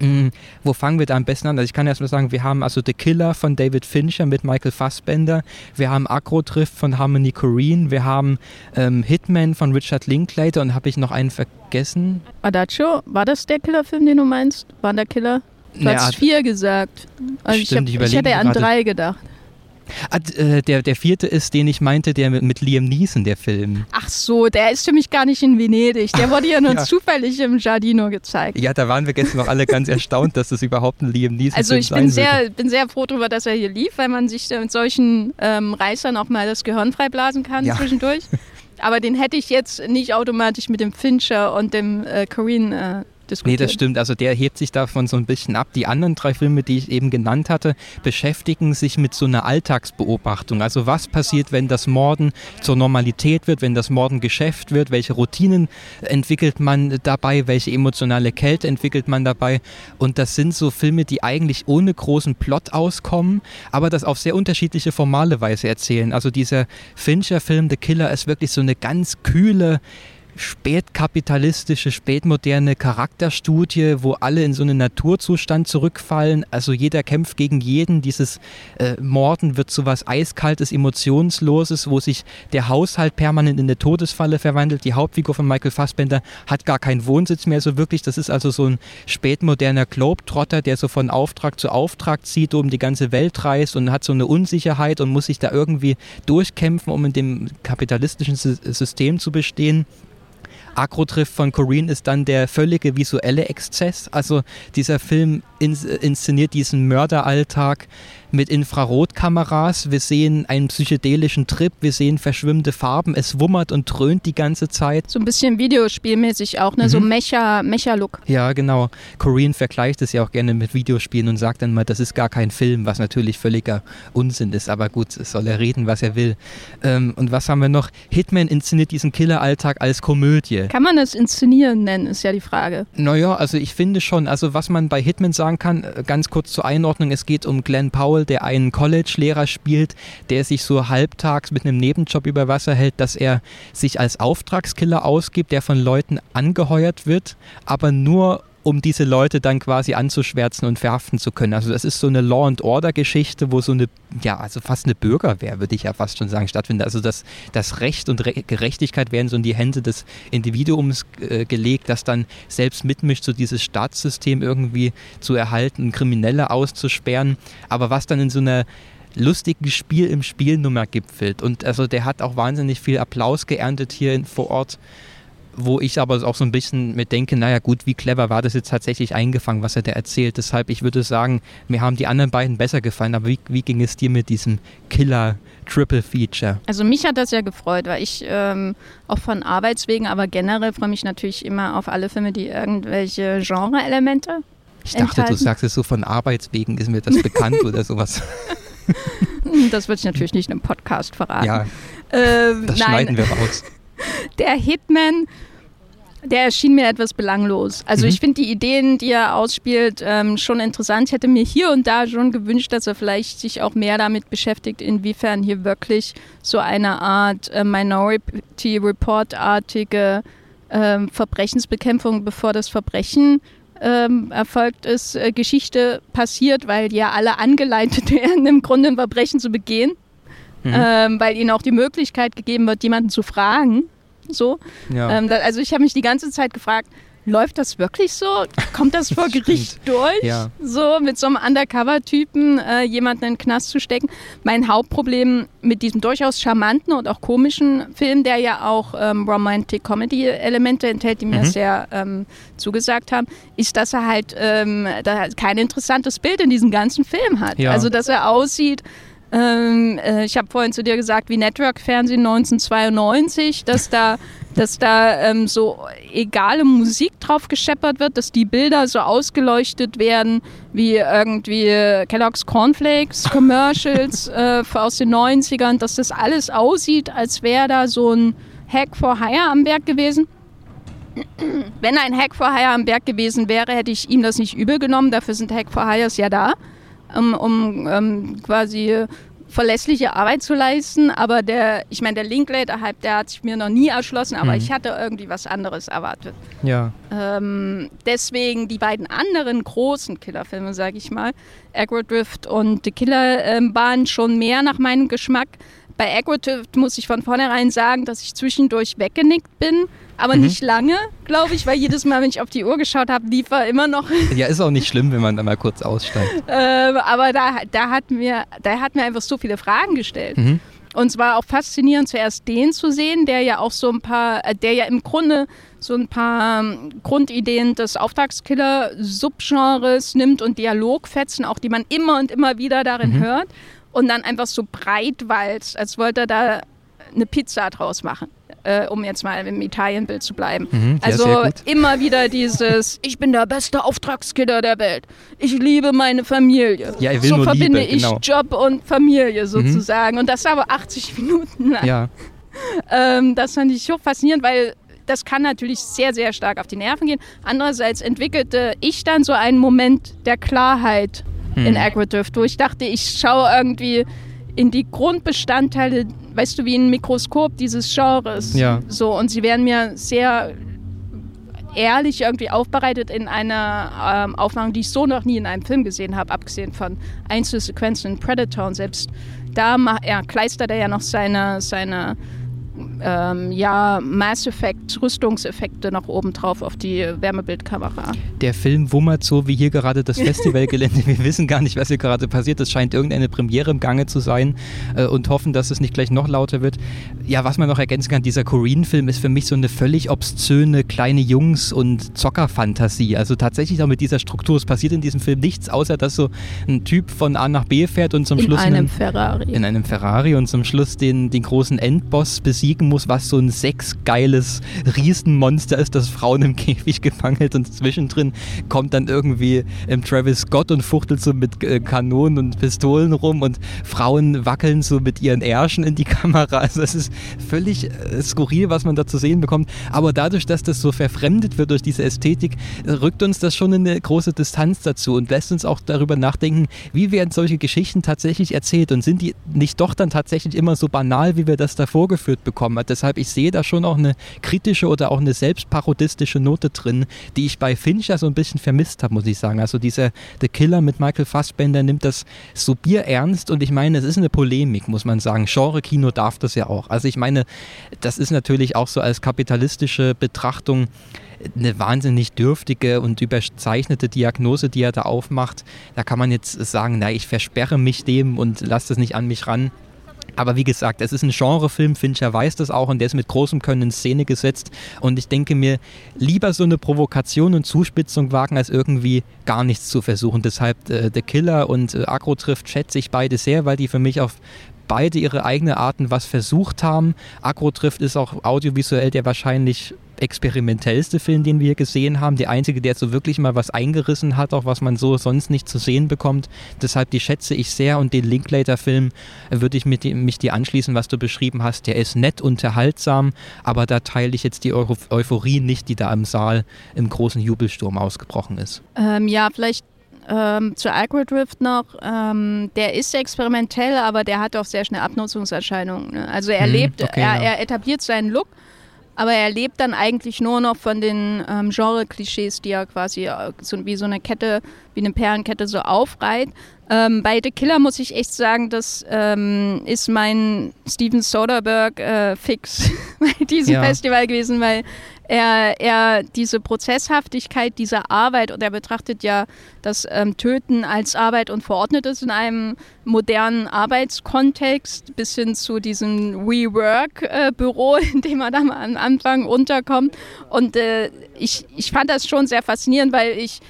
Mm, wo fangen wir da am besten an? Also ich kann erst mal sagen, wir haben also The Killer von David Fincher mit Michael Fassbender, wir haben Agro-Drift von Harmony Korine, wir haben ähm, Hitman von Richard Linklater und habe ich noch einen vergessen? Adagio, war das der Killerfilm, den du meinst? War der Killer? Du nee, hast vier gesagt. Also stimmt, ich, hab, ich hätte an drei gedacht. Ah, äh, der, der vierte ist, den ich meinte, der mit, mit, Liam Neeson, der Film. Ach so, der ist für mich gar nicht in Venedig. Der wurde ja [laughs] nur ja. zufällig im Giardino gezeigt. Ja, da waren wir gestern noch alle ganz [laughs] erstaunt, dass das überhaupt ein Liam Neeson also ist. Also ich bin sehr, bin sehr froh darüber, dass er hier lief, weil man sich mit solchen ähm, Reißern auch mal das Gehirn freiblasen kann ja. zwischendurch. [laughs] Aber den hätte ich jetzt nicht automatisch mit dem Fincher und dem äh, Corinne äh, diskutiert. Nee, das stimmt. Also der hebt sich davon so ein bisschen ab. Die anderen drei Filme, die ich eben genannt hatte, beschäftigen sich mit so einer Alltagsbeobachtung. Also was passiert, wenn das Morden zur Normalität wird, wenn das Morden Geschäft wird, welche Routinen entwickelt man dabei, welche emotionale Kälte entwickelt man dabei. Und das sind so Filme, die eigentlich ohne großen Plot auskommen, aber das auf sehr unterschiedliche formale Weise erzählen. Also dieser Fincher-Film The Killer ist wirklich so eine ganz kühle, spätkapitalistische, spätmoderne Charakterstudie, wo alle in so einen Naturzustand zurückfallen. Also jeder kämpft gegen jeden. Dieses äh, Morden wird zu was Eiskaltes, Emotionsloses, wo sich der Haushalt permanent in eine Todesfalle verwandelt. Die Hauptfigur von Michael Fassbender hat gar keinen Wohnsitz mehr so wirklich. Das ist also so ein spätmoderner Globetrotter, der so von Auftrag zu Auftrag zieht, um die ganze Welt reist und hat so eine Unsicherheit und muss sich da irgendwie durchkämpfen, um in dem kapitalistischen System zu bestehen. Agro-Drift von Corinne ist dann der völlige visuelle Exzess. Also dieser Film ins, inszeniert diesen Mörderalltag mit Infrarotkameras. Wir sehen einen psychedelischen Trip, wir sehen verschwimmende Farben, es wummert und dröhnt die ganze Zeit. So ein bisschen Videospielmäßig auch, ne? Mhm. so Mecha-Look. Mecha ja, genau. Corinne vergleicht es ja auch gerne mit Videospielen und sagt dann mal, das ist gar kein Film, was natürlich völliger Unsinn ist. Aber gut, soll er reden, was er will. Ähm, und was haben wir noch? Hitman inszeniert diesen Killeralltag als Komödie. Kann man das inszenieren nennen, ist ja die Frage. Naja, also ich finde schon, also was man bei Hitman sagen kann, äh, ganz kurz zur Einordnung, es geht um Glenn Powell, der einen College-Lehrer spielt, der sich so halbtags mit einem Nebenjob über Wasser hält, dass er sich als Auftragskiller ausgibt, der von Leuten angeheuert wird, aber nur um diese Leute dann quasi anzuschwärzen und verhaften zu können. Also das ist so eine Law and Order Geschichte, wo so eine, ja, also fast eine Bürgerwehr, würde ich ja fast schon sagen, stattfindet. Also das, das Recht und Re Gerechtigkeit werden so in die Hände des Individuums äh, gelegt, das dann selbst mitmischt, so dieses Staatssystem irgendwie zu erhalten, Kriminelle auszusperren. Aber was dann in so einer lustigen Spiel im Spielnummer gipfelt. Und also der hat auch wahnsinnig viel Applaus geerntet hier vor Ort wo ich aber auch so ein bisschen mit denke, naja gut, wie clever war das jetzt tatsächlich eingefangen, was er da erzählt. Deshalb, ich würde sagen, mir haben die anderen beiden besser gefallen, aber wie, wie ging es dir mit diesem Killer Triple Feature? Also mich hat das ja gefreut, weil ich ähm, auch von Arbeitswegen, aber generell freue mich natürlich immer auf alle Filme, die irgendwelche Genre-Elemente Ich dachte, enthalten. du sagst es so von Arbeitswegen, ist mir das [laughs] bekannt oder sowas. Das würde ich natürlich nicht in einem Podcast verraten. Ja, ähm, das nein. schneiden wir raus. Der Hitman, der erschien mir etwas belanglos. Also mhm. ich finde die Ideen, die er ausspielt, ähm, schon interessant. Ich hätte mir hier und da schon gewünscht, dass er vielleicht sich auch mehr damit beschäftigt, inwiefern hier wirklich so eine Art äh, Minority Report-artige äh, Verbrechensbekämpfung, bevor das Verbrechen ähm, erfolgt ist, äh, Geschichte passiert, weil ja alle angeleitet werden, [laughs] im Grunde ein Verbrechen zu begehen mhm. ähm, weil ihnen auch die Möglichkeit gegeben wird, jemanden zu fragen. So. Ja. Ähm, da, also ich habe mich die ganze Zeit gefragt, läuft das wirklich so? Kommt das [laughs] vor Gericht durch? Ja. So mit so einem Undercover-Typen äh, jemanden in den Knast zu stecken. Mein Hauptproblem mit diesem durchaus charmanten und auch komischen Film, der ja auch ähm, Romantic-Comedy-Elemente enthält, die mir mhm. sehr ähm, zugesagt haben, ist, dass er halt ähm, da kein interessantes Bild in diesem ganzen Film hat. Ja. Also dass er aussieht ähm, äh, ich habe vorhin zu dir gesagt, wie Network-Fernsehen 1992, dass da, dass da ähm, so egale Musik drauf gescheppert wird, dass die Bilder so ausgeleuchtet werden wie irgendwie Kellogg's Cornflakes Commercials [laughs] äh, aus den 90ern, dass das alles aussieht, als wäre da so ein Hack for Hire am Berg gewesen. Wenn ein Hack for Hire am Berg gewesen wäre, hätte ich ihm das nicht übel genommen. Dafür sind Hack for Hires ja da um, um ähm, quasi verlässliche Arbeit zu leisten. Aber der, ich meine, der Linklater-Hype, der hat sich mir noch nie erschlossen, aber mhm. ich hatte irgendwie was anderes erwartet. Ja. Ähm, deswegen die beiden anderen großen Killerfilme, sage ich mal, Agrodrift und The Killer, ähm, waren schon mehr nach meinem Geschmack. Bei Agrodrift muss ich von vornherein sagen, dass ich zwischendurch weggenickt bin aber mhm. nicht lange, glaube ich, weil jedes Mal, wenn ich auf die Uhr geschaut habe, lief er immer noch. [laughs] Ja, ist auch nicht schlimm, wenn man da mal kurz aussteigt. ähm, aber da, da, hat mir, da hat mir einfach so viele Fragen gestellt. Mhm. Und zwar auch faszinierend, zuerst den zu sehen, der ja auch so ein paar, äh, der ja im Grunde so ein paar ähm, Grundideen des Auftragskiller-Subgenres nimmt und Dialogfetzen, auch die man immer und immer wieder darin mhm. hört. Und dann einfach so breit walzt, als wollte er da eine Pizza draus machen äh, um jetzt mal im Italienbild zu bleiben. Mhm, also immer wieder dieses, [laughs] ich bin der beste Auftragskiller der Welt. Ich liebe meine Familie. Ja, er will so nur verbinde Liebe, ich genau. Job und Familie mhm. sozusagen. Mhm. Und das aber 80 [laughs] Minuten lang. Ja. [laughs] Ähm, das fand ich so faszinierend, weil das kann natürlich sehr, sehr stark auf die Nerven gehen. Andererseits entwickelte ich dann so einen Moment der Klarheit hm. in Agrodrift, wo ich dachte, ich schaue irgendwie in die Grundbestandteile, weißt du, wie ein Mikroskop dieses Genres. Ja. So, und sie werden mir sehr ehrlich irgendwie aufbereitet in einer ähm, Aufnahme, die ich so noch nie in einem Film gesehen habe, abgesehen von Einzelsequenzen in Predator und selbst da ja, kleistert er ja noch seine, seine ähm, ja, Mass Effect, Rüstungseffekte noch oben drauf auf die Wärmebildkamera. Der Film wummert so wie hier gerade das [laughs] Festivalgelände. Wir wissen gar nicht, was hier gerade passiert. Es scheint irgendeine Premiere im Gange zu sein äh, und hoffen, dass es nicht gleich noch lauter wird. Ja, was man noch ergänzen kann, dieser Korean-Film ist für mich so eine völlig obszöne kleine Jungs- und Zockerfantasie. Also tatsächlich auch mit dieser Struktur. Es passiert in diesem Film nichts, außer dass so ein Typ von A nach B fährt und zum in Schluss einem einen, Ferrari. in einem Ferrari und zum Schluss den, den großen Endboss besiegen muss, was so ein sechsgeiles Riesenmonster ist, das Frauen im [laughs] Käfig gefangen hält und zwischendrin kommt dann irgendwie ähm, Travis Scott und fuchtelt so mit äh, Kanonen und Pistolen rum und Frauen wackeln so mit ihren Ärschen in die [laughs] Kamera. Also es ist völlig äh, skurril, was man da zu sehen bekommt. Aber dadurch, dass das so verfremdet wird durch diese Ästhetik, rückt uns das schon in eine große Distanz dazu und lässt uns auch darüber nachdenken, wie werden solche Geschichten tatsächlich erzählt und sind die nicht doch dann tatsächlich immer so banal, wie wir das da vorgeführt bekommen. Deshalb, ich sehe da schon auch eine kritische oder auch eine selbstparodistische Note drin, die ich bei Fincher so ein bisschen vermisst habe, muss ich sagen. Also dieser The Killer mit Michael Fassbender nimmt das so bierernst und ich meine, es ist eine Polemik, muss man sagen. Genre-Kino darf das ja auch. Also ich meine, das ist natürlich auch so als kapitalistische Betrachtung eine wahnsinnig dürftige und überzeichnete Diagnose, die er da aufmacht. Da kann man jetzt sagen, na, ich versperre mich dem und lasse das nicht an mich ran. Aber wie gesagt, es ist ein Genrefilm, Fincher weiß das auch und der ist mit großem Können in Szene gesetzt. Und ich denke mir, lieber so eine Provokation und Zuspitzung wagen, als irgendwie gar nichts zu versuchen. Deshalb äh, The Killer und äh, Agro trifft schätze ich beide sehr, weil die für mich auf beide ihre eigene Arten was versucht haben. Agro trifft ist auch audiovisuell der wahrscheinlich experimentellste Film, den wir gesehen haben. Der einzige, der so wirklich mal was eingerissen hat, auch was man so sonst nicht zu sehen bekommt. Deshalb die schätze ich sehr und den Linklater-Film würde ich mit, mich dir anschließen, was du beschrieben hast. Der ist nett, unterhaltsam, aber da teile ich jetzt die Eu Euphorie nicht, die da im Saal im großen Jubelsturm ausgebrochen ist. Ähm, ja, vielleicht ähm, zu Algrodrift noch, ähm, der ist experimentell, aber der hat auch sehr schnell Abnutzungserscheinungen. Ne? Also er hm, lebt, okay, er, ja. er, etabliert seinen Look, aber er lebt dann eigentlich nur noch von den ähm, Genre-Klischees, die er quasi äh, so, wie so eine Kette, wie eine Perlenkette so aufreiht. Ähm, bei The Killer muss ich echt sagen, das ähm, ist mein Steven Soderbergh-Fix äh, [laughs] bei diesem ja. Festival gewesen, weil er, er diese Prozesshaftigkeit dieser Arbeit und er betrachtet ja das ähm, Töten als Arbeit und verordnet es in einem modernen Arbeitskontext bis hin zu diesem WeWork-Büro, [laughs] in dem er dann am Anfang unterkommt. Und äh, ich, ich fand das schon sehr faszinierend, weil ich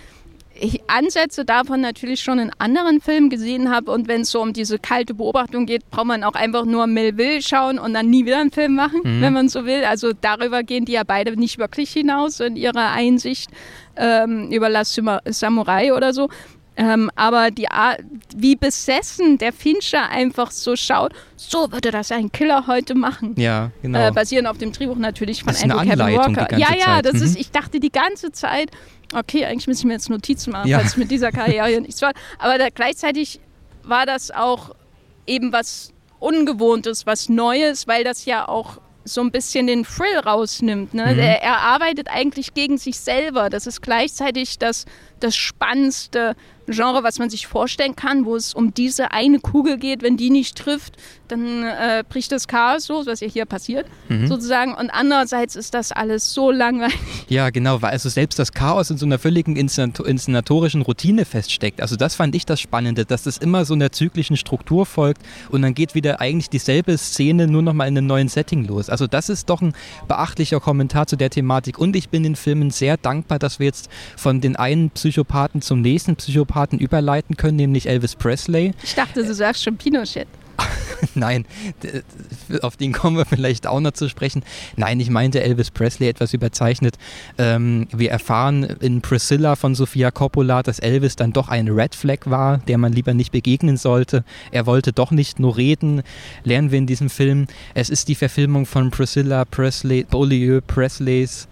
ich Ansätze davon natürlich schon in anderen Filmen gesehen habe. Und wenn es so um diese kalte Beobachtung geht, braucht man auch einfach nur Melville schauen und dann nie wieder einen Film machen, mhm. wenn man so will. Also darüber gehen die ja beide nicht wirklich hinaus in ihrer Einsicht ähm, über La Samurai oder so. Ähm, aber die Art, wie besessen der Fincher einfach so schaut, so würde das ein Killer heute machen. Ja, genau. Äh, basierend auf dem Drehbuch natürlich von Andrew Kevin Walker. Ja, ja, das mhm. ist, ich dachte die ganze Zeit, okay, eigentlich müssen wir jetzt Notizen machen, ja. falls mit dieser [laughs] Karriere nichts war. Aber da, gleichzeitig war das auch eben was Ungewohntes, was Neues, weil das ja auch so ein bisschen den Thrill rausnimmt. Ne? Mhm. Er, er, arbeitet eigentlich gegen sich selber. Das ist gleichzeitig das, das Spannendste Genre, was man sich vorstellen kann, wo es um diese eine Kugel geht. Wenn die nicht trifft, dann äh, bricht das Chaos los, was ja hier passiert, mhm. sozusagen. Und andererseits ist das alles so langweilig. Ja, genau, weil also selbst das Chaos in so einer völligen inszenatorischen Routine feststeckt. Also das fand ich das Spannende, dass das immer so einer zyklischen Struktur folgt und dann geht wieder eigentlich dieselbe Szene nur nochmal in einem neuen Setting los. Also das ist doch ein beachtlicher Kommentar zu der Thematik und ich bin den Filmen sehr dankbar, dass wir jetzt von den einen Psychopathen zum nächsten Psychopathen überleiten können, nämlich Elvis Presley. Ich dachte, du sagst schon Pinochet. [laughs] Nein, auf den kommen wir vielleicht auch noch zu sprechen. Nein, ich meinte Elvis Presley etwas überzeichnet. Ähm, wir erfahren in Priscilla von Sofia Coppola, dass Elvis dann doch ein Red Flag war, der man lieber nicht begegnen sollte. Er wollte doch nicht nur reden, lernen wir in diesem Film. Es ist die Verfilmung von Priscilla Presley, Beaulieu Presleys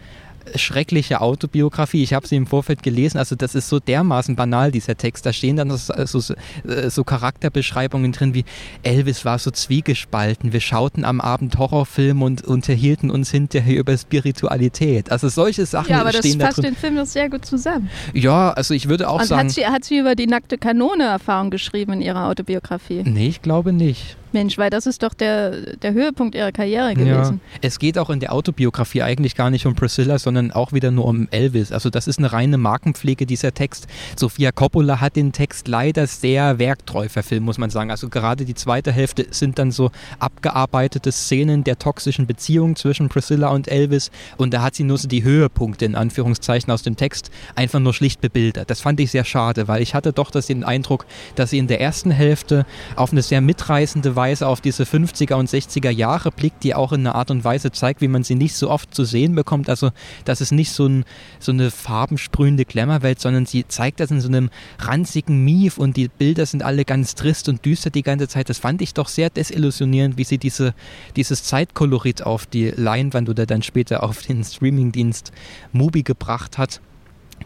schreckliche Autobiografie. Ich habe sie im Vorfeld gelesen. Also das ist so dermaßen banal, dieser Text. Da stehen dann so, so, äh, so, Charakterbeschreibungen drin wie Elvis war so zwiegespalten. Wir schauten am Abend Horrorfilme und unterhielten uns hinterher über Spiritualität. Also solche Sachen ja, aber stehen das fasst da den Film noch sehr gut zusammen. Ja, also ich würde auch und sagen... Hat sie, hat sie über die nackte Kanone Erfahrung geschrieben in ihrer Autobiografie? Nee, ich glaube nicht. Mensch, weil das ist doch der, der Höhepunkt ihrer Karriere gewesen. Ja. Es geht auch in der Autobiografie eigentlich gar nicht um Priscilla, sondern auch wieder nur um Elvis. Also das ist eine reine Markenpflege, dieser Text. Sofia Coppola hat den Text leider sehr werktreu verfilmt, muss man sagen. Also gerade die zweite Hälfte sind dann so abgearbeitete Szenen der toxischen Beziehung zwischen Priscilla und Elvis und da hat sie nur so die Höhepunkte in Anführungszeichen aus dem Text einfach nur schlicht bebildert. Das fand ich sehr schade, weil ich hatte doch das den Eindruck, dass sie in der ersten Hälfte auf eine sehr mitreißende Weise auf diese 50er und 60er Jahre blickt, die auch in einer Art und Weise zeigt, wie man sie nicht so oft zu sehen bekommt. Also, das ist nicht so, ein, so eine farbensprühende Glamour-Welt, sondern sie zeigt das in so einem ranzigen Mief und die Bilder sind alle ganz trist und düster die ganze Zeit. Das fand ich doch sehr desillusionierend, wie sie diese, dieses Zeitkolorit auf die Leinwand oder dann später auf den Streamingdienst Mubi gebracht hat.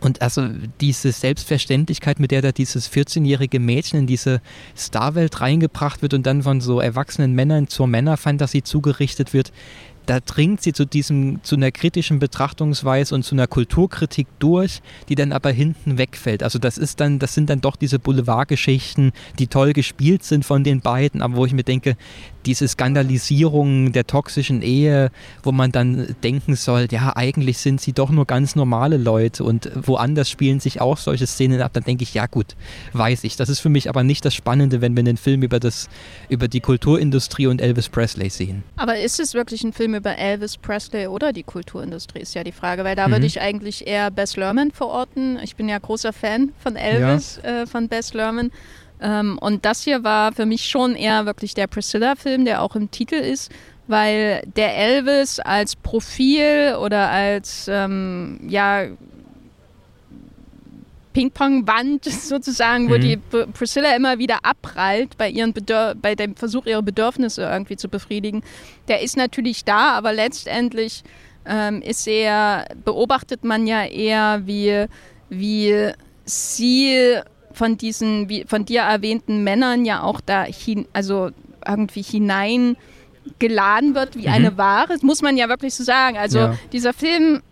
Und also diese Selbstverständlichkeit, mit der da dieses 14-jährige Mädchen in diese Starwelt reingebracht wird und dann von so erwachsenen Männern zur Männerfantasie zugerichtet wird, da dringt sie zu diesem, zu einer kritischen Betrachtungsweise und zu einer Kulturkritik durch, die dann aber hinten wegfällt. Also das ist dann, das sind dann doch diese Boulevardgeschichten, die toll gespielt sind von den beiden, aber wo ich mir denke, diese Skandalisierung der toxischen Ehe, wo man dann denken soll, ja, eigentlich sind sie doch nur ganz normale Leute und woanders spielen sich auch solche Szenen ab, dann denke ich, ja gut, weiß ich. Das ist für mich aber nicht das Spannende, wenn wir einen Film über, das, über die Kulturindustrie und Elvis Presley sehen. Aber ist es wirklich ein Film über Elvis Presley oder die Kulturindustrie, ist ja die Frage, weil da mhm. würde ich eigentlich eher Bess Lerman verorten. Ich bin ja großer Fan von Elvis, ja. äh, von Bess Lerman. Ähm, und das hier war für mich schon eher wirklich der Priscilla-Film, der auch im Titel ist, weil der Elvis als Profil oder als, ähm, ja, Ping-Pong-Wand [laughs] sozusagen, wo mhm. die Priscilla immer wieder abprallt bei, ihren bei dem Versuch, ihre Bedürfnisse irgendwie zu befriedigen. Der ist natürlich da, aber letztendlich ähm, ist er, beobachtet man ja eher, wie, wie sie von diesen wie von dir erwähnten Männern ja auch da hin, also irgendwie hinein geladen wird wie mhm. eine Ware. Das muss man ja wirklich so sagen. Also ja. dieser Film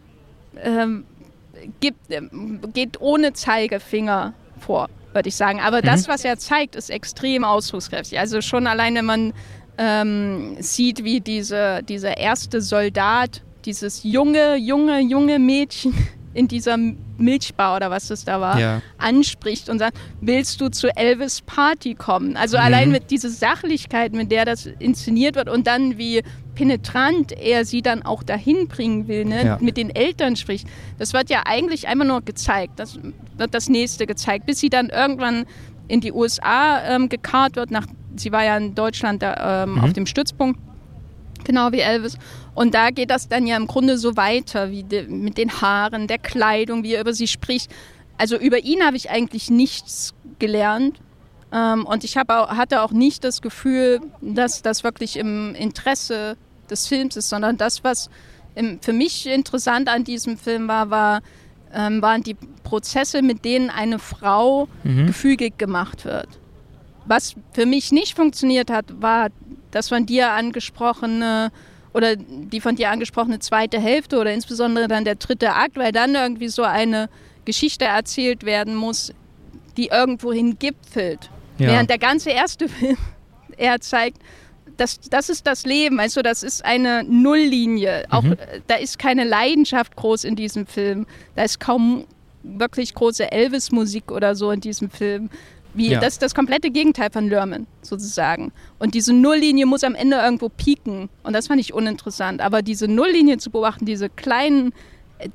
ähm, gibt, äh, geht ohne Zeigefinger vor, würde ich sagen. Aber mhm. das, was er zeigt, ist extrem ausdruckskräftig. Also schon allein, wenn man ähm, sieht, wie diese, dieser erste Soldat, dieses junge, junge, junge Mädchen [laughs] in dieser Milchbar oder was das da war, ja. anspricht und sagt, willst du zu Elvis Party kommen? Also mhm. allein mit dieser Sachlichkeit, mit der das inszeniert wird und dann wie penetrant er sie dann auch dahin bringen will, ne? Ja. mit den Eltern spricht. Das wird ja eigentlich einfach nur gezeigt. Das wird das nächste gezeigt, bis sie dann irgendwann in die USA ähm, gekarrt wird. Nach, sie war ja in Deutschland da, ähm, mhm. auf dem Stützpunkt Genau wie Elvis. Und da geht das dann ja im Grunde so weiter, wie de, mit den Haaren, der Kleidung, wie er über sie spricht. Also über ihn habe ich eigentlich nichts gelernt. Ähm, und ich auch, hatte auch nicht das Gefühl, dass das wirklich im Interesse des Films ist, sondern das, was im, für mich interessant an diesem Film war, war ähm, waren die Prozesse, mit denen eine Frau mhm. gefügig gemacht wird. Was für mich nicht funktioniert hat, war das von dir angesprochene oder die von dir angesprochene zweite Hälfte oder insbesondere dann der dritte Akt, weil dann irgendwie so eine Geschichte erzählt werden muss, die irgendwohin gipfelt. Ja. Während der ganze erste [laughs] Film er zeigt, das, das ist das Leben, also das ist eine Nulllinie. Auch mhm. da ist keine Leidenschaft groß in diesem Film. Da ist kaum wirklich große Elvis-Musik oder so in diesem Film. Wie, ja. Das ist das komplette Gegenteil von Lerman, sozusagen. Und diese Nulllinie muss am Ende irgendwo pieken. Und das fand ich uninteressant. Aber diese Nulllinie zu beobachten, diese kleinen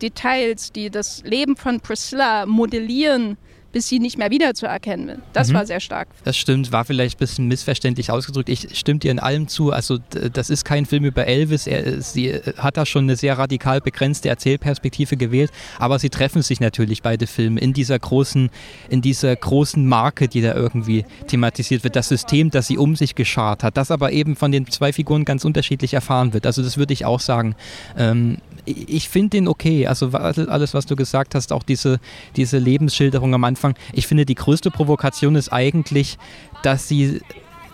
Details, die das Leben von Priscilla modellieren, bis sie nicht mehr wiederzuerkennen sind. Das mhm. war sehr stark. Das stimmt, war vielleicht ein bisschen missverständlich ausgedrückt. Ich stimme dir in allem zu. Also das ist kein Film über Elvis. Er, sie äh, hat da schon eine sehr radikal begrenzte Erzählperspektive gewählt, aber sie treffen sich natürlich beide Filme in dieser großen, in dieser großen Marke, die da irgendwie thematisiert wird. Das System, das sie um sich geschart hat, das aber eben von den zwei Figuren ganz unterschiedlich erfahren wird. Also das würde ich auch sagen. Ähm, ich finde den okay. Also alles, was du gesagt hast, auch diese, diese Lebensschilderung am Anfang. Ich finde, die größte Provokation ist eigentlich, dass sie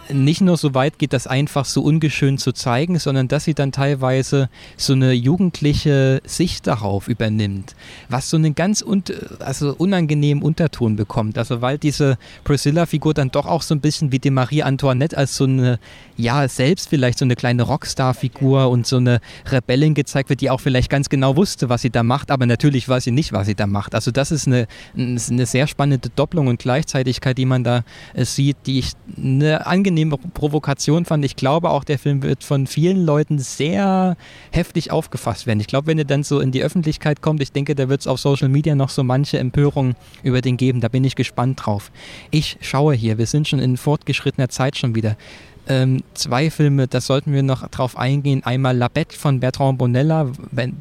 nicht nur so weit geht, das einfach so ungeschönt zu zeigen, sondern dass sie dann teilweise so eine jugendliche Sicht darauf übernimmt, was so einen ganz un also unangenehmen Unterton bekommt. Also weil diese Priscilla-Figur dann doch auch so ein bisschen wie die Marie Antoinette als so eine, ja, selbst vielleicht so eine kleine Rockstar-Figur und so eine Rebellin gezeigt wird, die auch vielleicht ganz genau wusste, was sie da macht, aber natürlich weiß sie nicht, was sie da macht. Also das ist eine, eine sehr spannende Doppelung und Gleichzeitigkeit, die man da äh, sieht, die ich eine angenehme Provokation fand. Ich glaube auch, der Film wird von vielen Leuten sehr heftig aufgefasst werden. Ich glaube, wenn er dann so in die Öffentlichkeit kommt, ich denke, da wird es auf Social Media noch so manche Empörungen über den geben. Da bin ich gespannt drauf. Ich schaue hier, wir sind schon in fortgeschrittener Zeit schon wieder. Ähm, zwei Filme, da sollten wir noch drauf eingehen. Einmal La Bête von Bertrand Bonella,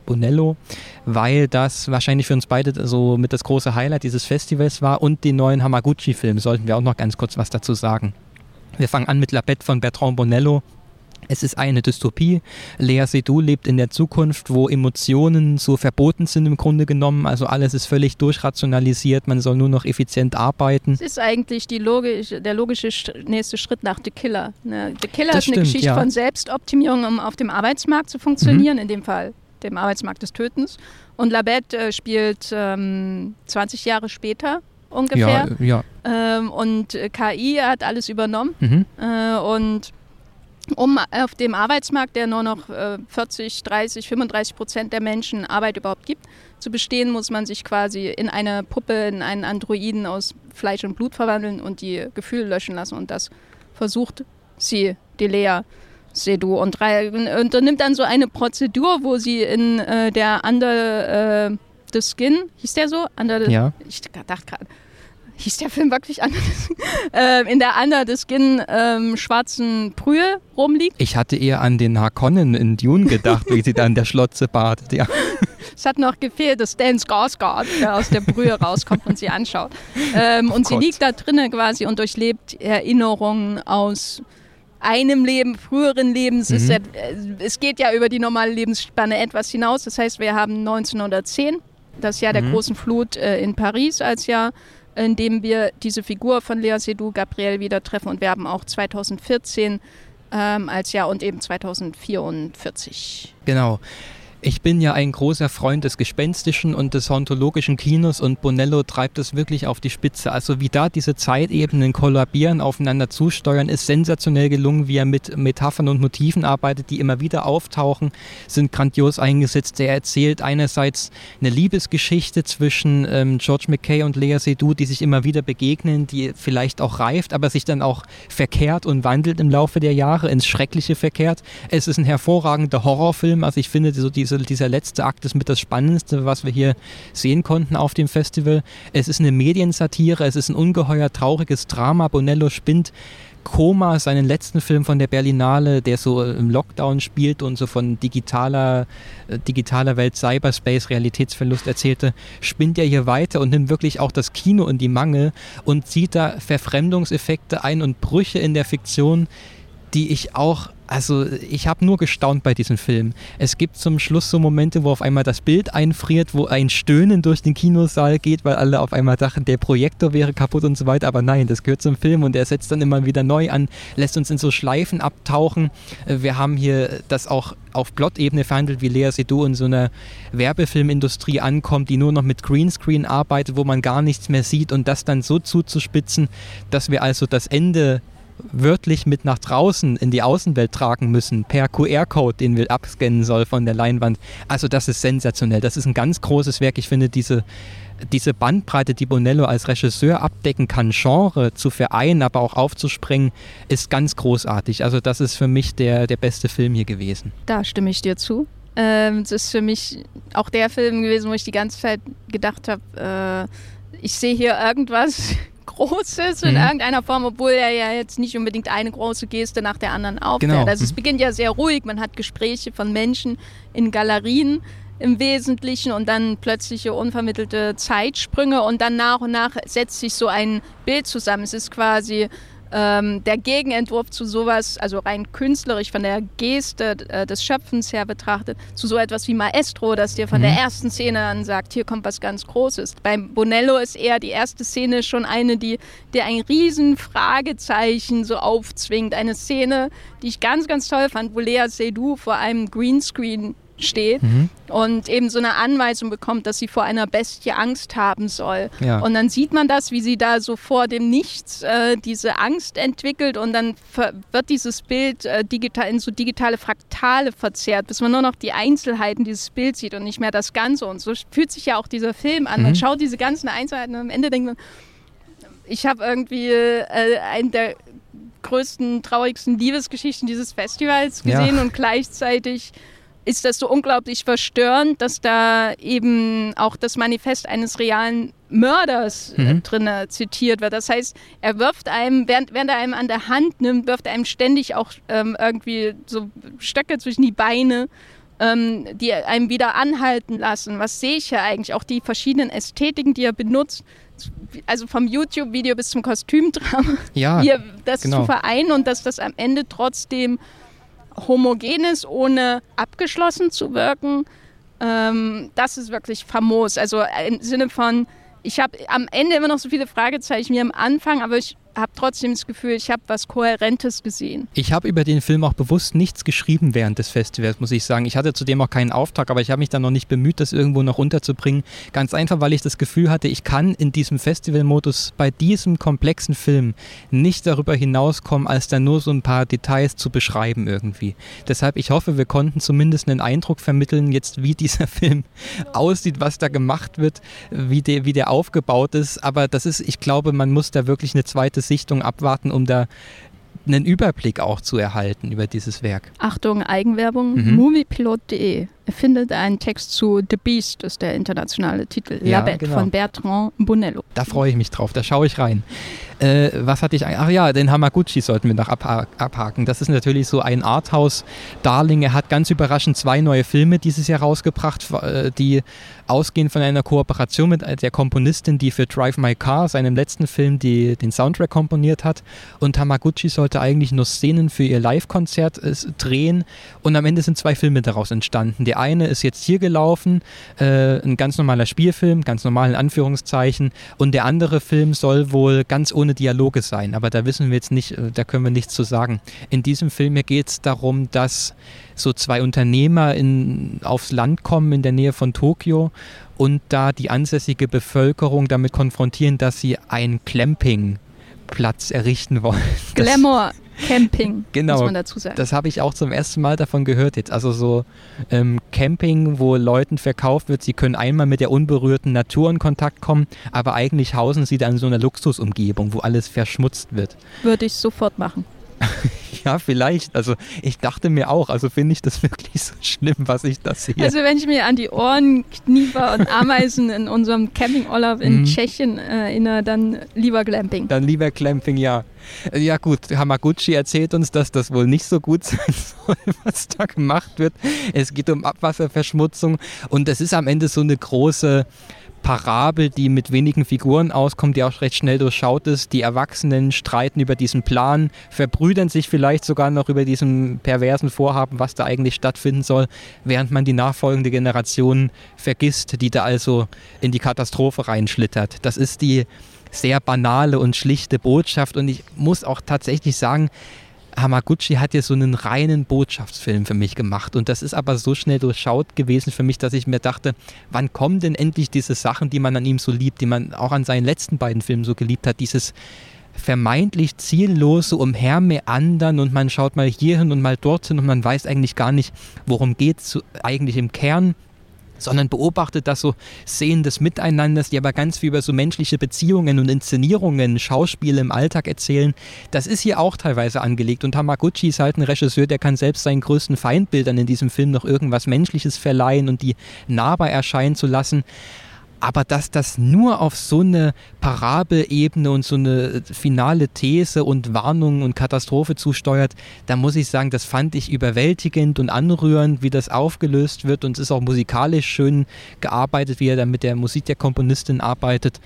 Bonello, weil das wahrscheinlich für uns beide so mit das große Highlight dieses Festivals war und den neuen Hamaguchi-Film sollten wir auch noch ganz kurz was dazu sagen. Wir fangen an mit La Bête von Bertrand Bonello. Es ist eine Dystopie. Lea Seydoux lebt in der Zukunft, wo Emotionen so verboten sind im Grunde genommen. Also alles ist völlig durchrationalisiert. Man soll nur noch effizient arbeiten. Es ist eigentlich logisch, der logische nächste Schritt nach The Killer. Ne? The Killer das ist stimmt, eine Geschichte ja. von Selbstoptimierung, um auf dem Arbeitsmarkt zu funktionieren. Mhm. In dem Fall dem Arbeitsmarkt des Tötens. Und Labette äh, spielt ähm, 20 Jahre später ungefähr. Ja, ja. Ähm, und KI hat alles übernommen. Mhm. Äh, und um auf dem Arbeitsmarkt, der nur noch äh, 40, 30, 35 Prozent der Menschen Arbeit überhaupt gibt, zu bestehen, muss man sich quasi in eine Puppe, in einen Androiden aus Fleisch und Blut verwandeln und die Gefühle löschen lassen. Und das versucht sie, die Lea Sedu, und unternimmt dann so eine Prozedur, wo sie in äh, der Under äh, the Skin, hieß der so? Under the, ja. Ich dachte gerade hieß der Film wirklich Under the [laughs] äh, in der Under the Skin ähm, schwarzen Brühe rumliegt. Ich hatte eher an den Harkonnen in Dune gedacht, wie sie da in der Schlotze badet, ja. [laughs] Es hat noch gefehlt, dass Stan Skarsgård der aus der Brühe rauskommt und sie anschaut. Ähm, oh und Gott. sie liegt da drinnen quasi und durchlebt Erinnerungen aus einem Leben, früheren Lebens. Mhm. Ja, äh, es geht ja über die normale Lebensspanne etwas hinaus. Das heißt, wir haben 1910, das Jahr der mhm. großen Flut äh, in Paris als Jahr in dem wir diese Figur von Lea Seydoux, Gabriel, wieder treffen. Und wir haben auch 2014 ähm, als Jahr und eben 2044. Genau. Ich bin ja ein großer Freund des gespenstischen und des hauntologischen Kinos und Bonello treibt es wirklich auf die Spitze. Also wie da diese Zeitebenen kollabieren, aufeinander zusteuern, ist sensationell gelungen, wie er mit Metaphern und Motiven arbeitet, die immer wieder auftauchen, sind grandios eingesetzt. Er erzählt einerseits eine Liebesgeschichte zwischen ähm, George McKay und Lea Seydoux, die sich immer wieder begegnen, die vielleicht auch reift, aber sich dann auch verkehrt und wandelt im Laufe der Jahre, ins Schreckliche verkehrt. Es ist ein hervorragender Horrorfilm, also ich finde so diese diese, dieser letzte Akt ist mit das Spannendste, was wir hier sehen konnten auf dem Festival. Es ist eine Mediensatire, es ist ein ungeheuer trauriges Drama. Bonello spinnt Koma, seinen letzten Film von der Berlinale, der so im Lockdown spielt und so von digitaler, äh, digitaler Welt, Cyberspace, Realitätsverlust erzählte, spinnt er hier weiter und nimmt wirklich auch das Kino in die Mangel und sieht da Verfremdungseffekte ein und Brüche in der Fiktion, die ich auch also ich habe nur gestaunt bei diesem Film. Es gibt zum Schluss so Momente, wo auf einmal das Bild einfriert, wo ein Stöhnen durch den Kinosaal geht, weil alle auf einmal dachten, der Projektor wäre kaputt und so weiter. Aber nein, das gehört zum Film und er setzt dann immer wieder neu an, lässt uns in so Schleifen abtauchen. Äh, wir haben hier das auch auf Plot-Ebene verhandelt, wie Lea Seydoux in so einer Werbefilmindustrie ankommt, die nur noch mit Greenscreen arbeitet, wo man gar nichts mehr sieht und das dann so zuzuspitzen, dass wir also das Ende wörtlich mit nach draußen in die Außenwelt tragen müssen, per QR-Code, den wir abscannen soll von der Leinwand. Also das ist sensationell. Das ist ein ganz großes Werk. Ich finde diese, diese Bandbreite, die Bonello als Regisseur abdecken kann, Genre zu vereinen, aber auch aufzuspringen, ist ganz großartig. Also das ist für mich der, der beste Film hier gewesen. Da stimme ich dir zu. Ähm, das ist für mich auch der Film gewesen, wo ich die ganze Zeit gedacht habe, äh, ich sehe hier irgendwas Großes in mhm. irgendeiner Form, obwohl er ja jetzt nicht unbedingt eine große Geste nach der anderen aufhört. Genau. Also es mhm. beginnt ja sehr ruhig, man hat Gespräche von Menschen in Galerien im Wesentlichen und dann plötzliche unvermittelte Zeitsprünge und dann nach und nach setzt sich so ein Bild zusammen. Es ist quasi ähm, der Gegenentwurf zu sowas, also rein künstlerisch von der Geste äh, des Schöpfens her betrachtet, zu so etwas wie Maestro, das dir von mhm. der ersten Szene an sagt, hier kommt was ganz Großes. Beim Bonello ist eher die erste Szene schon eine, die dir ein riesen Fragezeichen so aufzwingt. Eine Szene, die ich ganz, ganz toll fand, wo Lea Seydoux vor einem Greenscreen steht mhm. und eben so eine Anweisung bekommt, dass sie vor einer Bestie Angst haben soll. Ja. Und dann sieht man das, wie sie da so vor dem Nichts äh, diese Angst entwickelt und dann wird dieses Bild äh, digital in so digitale Fraktale verzerrt, bis man nur noch die Einzelheiten dieses Bilds sieht und nicht mehr das Ganze. Und so fühlt sich ja auch dieser Film an. Mhm. Man schaut diese ganzen Einzelheiten und am Ende denkt man, ich habe irgendwie äh, einen der größten, traurigsten Liebesgeschichten dieses Festivals gesehen ja. und gleichzeitig ist das so unglaublich verstörend, dass da eben auch das Manifest eines realen Mörders äh, mhm. drin zitiert wird. Das heißt, er wirft einem, während, während er einem an der Hand nimmt, wirft er einem ständig auch ähm, irgendwie so Stöcke zwischen die Beine, ähm, die einem wieder anhalten lassen. Was sehe ich hier eigentlich? Auch die verschiedenen Ästhetiken, die er benutzt, also vom YouTube-Video bis zum Kostümdrama, ja, [laughs] hier das genau. zu vereinen und dass das am Ende trotzdem homogen ist, ohne abgeschlossen zu wirken, ähm, das ist wirklich famos. Also im Sinne von, ich habe am Ende immer noch so viele Fragezeichen wie am Anfang, aber ich habe trotzdem das Gefühl, ich habe was Kohärentes gesehen. Ich habe über den Film auch bewusst nichts geschrieben während des Festivals, muss ich sagen. Ich hatte zudem auch keinen Auftrag, aber ich habe mich dann noch nicht bemüht, das irgendwo noch unterzubringen. Ganz einfach, weil ich das Gefühl hatte, ich kann in diesem Festivalmodus bei diesem komplexen Film nicht darüber hinauskommen, als dann nur so ein paar Details zu beschreiben irgendwie. Deshalb, ich hoffe, wir konnten zumindest einen Eindruck vermitteln, jetzt wie [laughs] dieser Film aussieht, was da gemacht wird, wie der, wie der aufgebaut ist. Aber das ist, ich glaube, man muss da wirklich eine zweite Sichtung abwarten, um da einen Überblick auch zu erhalten über dieses Werk. Achtung, Eigenwerbung, mhm. moviepilot.de findet einen Text zu The Beast, ist der internationale Titel, ja, La Bête genau. von Bertrand Bonello. Da freue ich mich drauf, da schaue ich rein. Äh, was hatte ich? Ach ja, den Hamaguchi sollten wir noch abhaken. Das ist natürlich so ein Arthouse-Darling. Er hat ganz überraschend zwei neue Filme dieses Jahr rausgebracht, äh, die ausgehen von einer Kooperation mit der Komponistin, die für Drive My Car, seinem letzten Film, die, den Soundtrack komponiert hat. Und Hamaguchi sollte eigentlich nur Szenen für ihr Live-Konzert äh, drehen. Und am Ende sind zwei Filme daraus entstanden. Der eine ist jetzt hier gelaufen, äh, ein ganz normaler Spielfilm, ganz normal in Anführungszeichen. Und der andere Film soll wohl ganz ohne Dialoge sein. Aber da wissen wir jetzt nicht, äh, da können wir nichts zu sagen. In diesem Film hier geht es darum, dass so zwei Unternehmer in, aufs Land kommen in der Nähe von Tokio und da die ansässige Bevölkerung damit konfrontieren, dass sie einen Clampingplatz errichten wollen. Glamour Camping, genau, muss man dazu sagen. Das habe ich auch zum ersten Mal davon gehört jetzt. Also so ähm, Camping, wo Leuten verkauft wird, sie können einmal mit der unberührten Natur in Kontakt kommen, aber eigentlich hausen sie dann in so einer Luxusumgebung, wo alles verschmutzt wird. Würde ich sofort machen. [laughs] ja, vielleicht. Also ich dachte mir auch, also finde ich das [laughs] wirklich so schlimm, was ich da sehe. Also wenn ich mir an die Ohren, Knieper und Ameisen in unserem Campingurlaub in mhm. Tschechien erinnere, dann lieber Glamping. Dann lieber Glamping, ja. Ja gut, Hamaguchi erzählt uns, dass das wohl nicht so gut [laughs] sein soll, was da gemacht wird. Es geht um Abwasserverschmutzung und es ist am Ende so eine große Parabel, die mit wenigen Figuren auskommt, die auch recht schnell durchschaut ist. Die Erwachsenen streiten über diesen Plan, verbrüdern sich vielleicht sogar noch über diesen perversen Vorhaben, was da eigentlich stattfinden soll, während man die nachfolgende Generation vergisst, die da also in die Katastrophe reinschlittert. Das ist die sehr banale und schlichte Botschaft und ich muss auch tatsächlich sagen, Hamaguchi hat ja so einen reinen Botschaftsfilm für mich gemacht. Und das ist aber so schnell durchschaut gewesen für mich, dass ich mir dachte, wann kommen denn endlich diese Sachen, die man an ihm so liebt, die man auch an seinen letzten beiden Filmen so geliebt hat, dieses vermeintlich ziellose Umhermeandern und man schaut mal hierhin und mal dorthin und man weiß eigentlich gar nicht, worum geht es eigentlich im Kern sondern beobachtet das so Szenen des Miteinanders, die aber ganz viel über so menschliche Beziehungen und Inszenierungen, Schauspiele im Alltag erzählen. Das ist hier auch teilweise angelegt und Hamaguchi ist halt ein Regisseur, der kann selbst seinen größten Feindbildern in diesem Film noch irgendwas Menschliches verleihen und die nahbar erscheinen zu lassen. Aber dass das nur auf so eine Parabelebene und so eine finale These und Warnung und Katastrophe zusteuert, da muss ich sagen, das fand ich überwältigend und anrührend, wie das aufgelöst wird. Und es ist auch musikalisch schön gearbeitet, wie er dann mit der Musik der Komponistin arbeitet.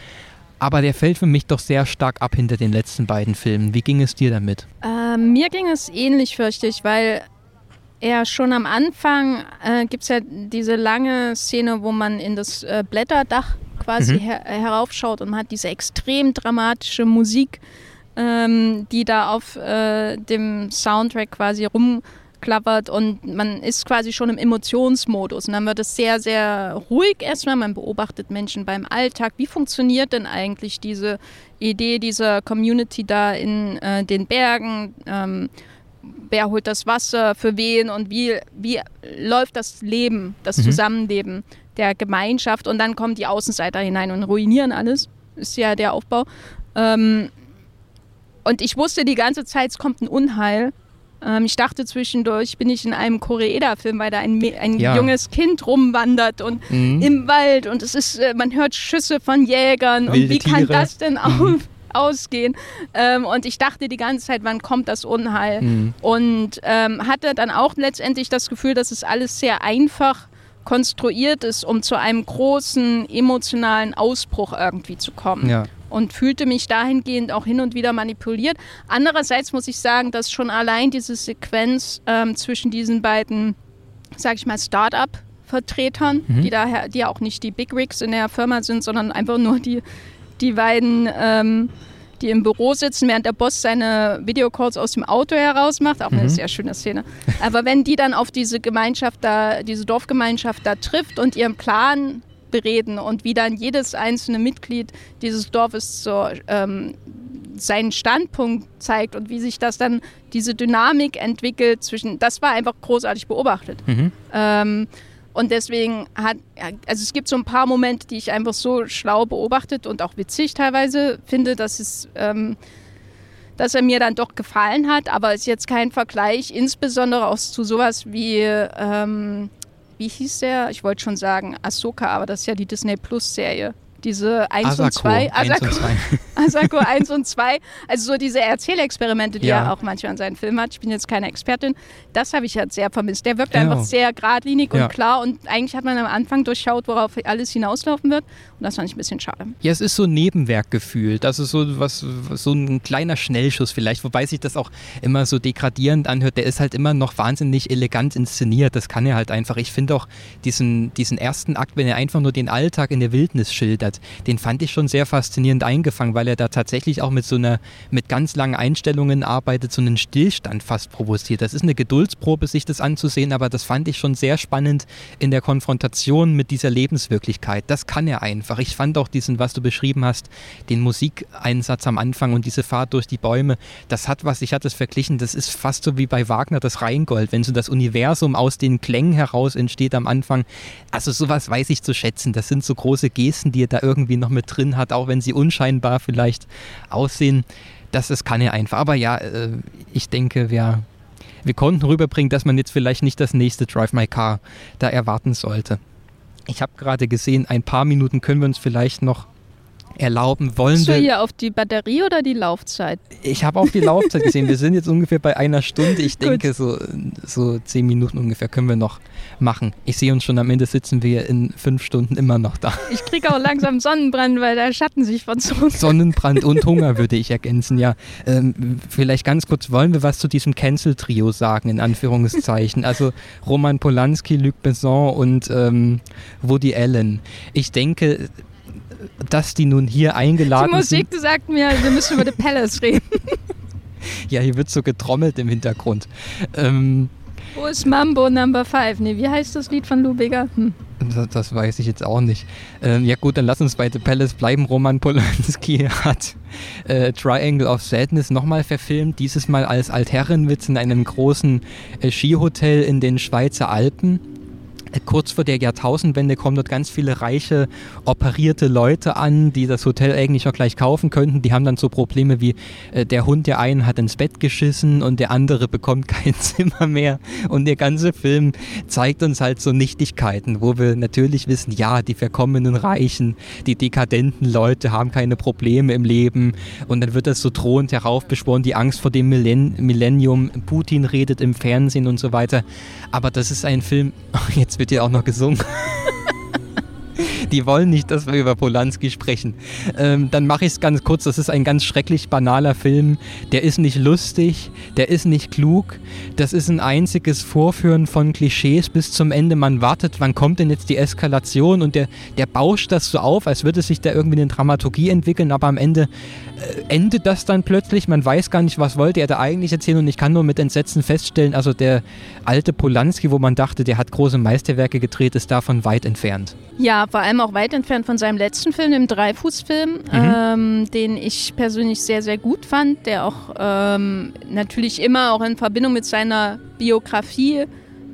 Aber der fällt für mich doch sehr stark ab hinter den letzten beiden Filmen. Wie ging es dir damit? Äh, mir ging es ähnlich, fürchte ich, weil er schon am Anfang äh, gibt es ja diese lange Szene, wo man in das äh, Blätterdach quasi mhm. her heraufschaut und man hat diese extrem dramatische Musik, ähm, die da auf äh, dem Soundtrack quasi rum klappert und man ist quasi schon im Emotionsmodus. Und dann wird es sehr, sehr ruhig erstmal. Man beobachtet Menschen beim Alltag. Wie funktioniert denn eigentlich diese Idee dieser Community da in äh, den Bergen? Ähm, wer holt das Wasser, für wen und wie, wie läuft das Leben, das mhm. Zusammenleben der Gemeinschaft? Und dann kommen die Außenseiter hinein und ruinieren alles. Ist ja der Aufbau. Ähm, und ich wusste die ganze Zeit, es kommt ein Unheil. Ähm, ich dachte zwischendurch, bin ich in einem Koreeda-Film, weil da ein, ein ja. junges Kind rumwandert und mhm. im Wald und es ist, äh, man hört Schüsse von Jägern Wilde und wie Tiere. kann das denn auf, mhm. Ausgehen? Ähm, und ich dachte die ganze Zeit, wann kommt das Unheil? Mhm. Und ähm, hatte dann auch letztendlich das Gefühl, dass es alles sehr einfach konstruiert ist, um zu einem großen emotionalen Ausbruch irgendwie zu kommen. Ja und fühlte mich dahingehend auch hin und wieder manipuliert. Andererseits muss ich sagen, dass schon allein diese Sequenz ähm, zwischen diesen beiden, sag ich mal, Start-up-Vertretern, mhm. die daher, die ja auch nicht die Big Rigs in der Firma sind, sondern einfach nur die, die beiden, ähm, die im Büro sitzen, während der Boss seine Videocalls aus dem Auto heraus macht. Auch mhm. eine sehr schöne Szene. Aber wenn die dann auf diese Gemeinschaft da, diese Dorfgemeinschaft da trifft und ihren Plan bereden und wie dann jedes einzelne Mitglied dieses Dorfes so, ähm, seinen Standpunkt zeigt und wie sich das dann, diese Dynamik entwickelt zwischen, das war einfach großartig beobachtet. Mhm. Ähm, und deswegen hat, also es gibt so ein paar Momente, die ich einfach so schlau beobachtet und auch witzig teilweise finde, dass es, ähm, dass er mir dann doch gefallen hat, aber es ist jetzt kein Vergleich, insbesondere auch zu sowas wie ähm, wie hieß der? Ich wollte schon sagen Ahsoka, aber das ist ja die Disney Plus Serie diese 1 Asako, und 2. [laughs] Asako, 1 und 2. Asako 1 und 2. Also so diese Erzählexperimente, die ja. er auch manchmal in seinen Filmen hat. Ich bin jetzt keine Expertin. Das habe ich halt sehr vermisst. Der wirkt genau. einfach sehr geradlinig ja. und klar und eigentlich hat man am Anfang durchschaut, worauf alles hinauslaufen wird. Und das fand ich ein bisschen schade. Ja, es ist so ein Nebenwerk gefühlt. Also so was, so ein kleiner Schnellschuss vielleicht, wobei sich das auch immer so degradierend anhört. Der ist halt immer noch wahnsinnig elegant inszeniert. Das kann er halt einfach. Ich finde auch diesen, diesen ersten Akt, wenn er einfach nur den Alltag in der Wildnis schildert, den fand ich schon sehr faszinierend eingefangen, weil er da tatsächlich auch mit so einer, mit ganz langen Einstellungen arbeitet, so einen Stillstand fast provoziert. Das ist eine Geduldsprobe, sich das anzusehen, aber das fand ich schon sehr spannend in der Konfrontation mit dieser Lebenswirklichkeit. Das kann er einfach. Ich fand auch diesen, was du beschrieben hast, den Musikeinsatz am Anfang und diese Fahrt durch die Bäume, das hat was, ich hatte es verglichen, das ist fast so wie bei Wagner das Rheingold, wenn so das Universum aus den Klängen heraus entsteht am Anfang. Also sowas weiß ich zu schätzen. Das sind so große Gesten, die er da irgendwie noch mit drin hat, auch wenn sie unscheinbar vielleicht aussehen. Das, das kann er einfach. Aber ja, äh, ich denke, wir, wir konnten rüberbringen, dass man jetzt vielleicht nicht das nächste Drive My Car da erwarten sollte. Ich habe gerade gesehen, ein paar Minuten können wir uns vielleicht noch erlauben wollen. Bist du hier auf die Batterie oder die Laufzeit? Ich habe auf die Laufzeit gesehen. Wir sind jetzt ungefähr bei einer Stunde. Ich [laughs] denke, so, so zehn Minuten ungefähr können wir noch machen. Ich sehe uns schon, am Ende sitzen wir in fünf Stunden immer noch da. Ich kriege auch langsam Sonnenbrand, weil der Schatten sich von so [laughs] [laughs] Sonnenbrand und Hunger würde ich ergänzen, ja. Ähm, vielleicht ganz kurz, wollen wir was zu diesem Cancel-Trio sagen, in Anführungszeichen? Also Roman Polanski, Luc Besson und ähm, Woody Allen. Ich denke, dass die nun hier eingeladen sind. Die Musik sind. sagt mir, wir müssen über The Palace reden. [laughs] ja, hier wird so getrommelt im Hintergrund. Ähm, Wo ist Mambo Number 5? Nee, wie heißt das Lied von Lou Bega? Hm. Das, das, weiß ich jetzt auch nicht. Ähm, ja gut, dann lass uns bei The Palace bleiben. Roman Polanski [laughs] hat äh, Triangle of Sadness nochmal verfilmt, dieses Mal als Altherrenwitz in einem großen äh, Skihotel in den Schweizer Alpen kurz vor der Jahrtausendwende kommen dort ganz viele reiche, operierte Leute an, die das Hotel eigentlich auch gleich kaufen könnten. Die haben dann so Probleme wie äh, der Hund der einen hat ins Bett geschissen und der andere bekommt [laughs] kein Zimmer mehr. Und der ganze Film zeigt uns halt so Nichtigkeiten, wo wir natürlich wissen, ja, die verkommenen Reichen, die dekadenten Leute haben keine Probleme im Leben. Und dann wird das so drohend heraufbeschworen, die Angst vor dem Millenn Millennium. Putin redet im Fernsehen und so weiter. Aber das ist ein Film, [laughs] jetzt wird wird ja auch noch gesungen. [laughs] [laughs] Die wollen nicht, dass wir über Polanski sprechen. Ähm, dann mache ich es ganz kurz. Das ist ein ganz schrecklich banaler Film. Der ist nicht lustig, der ist nicht klug. Das ist ein einziges Vorführen von Klischees bis zum Ende. Man wartet, wann kommt denn jetzt die Eskalation und der, der bauscht das so auf, als würde sich da irgendwie eine Dramaturgie entwickeln, aber am Ende äh, endet das dann plötzlich. Man weiß gar nicht, was wollte er da eigentlich erzählen und ich kann nur mit Entsetzen feststellen, also der alte Polanski, wo man dachte, der hat große Meisterwerke gedreht, ist davon weit entfernt. Ja, vor allem auch weit entfernt von seinem letzten Film, dem Dreifußfilm, mhm. ähm, den ich persönlich sehr, sehr gut fand, der auch ähm, natürlich immer auch in Verbindung mit seiner Biografie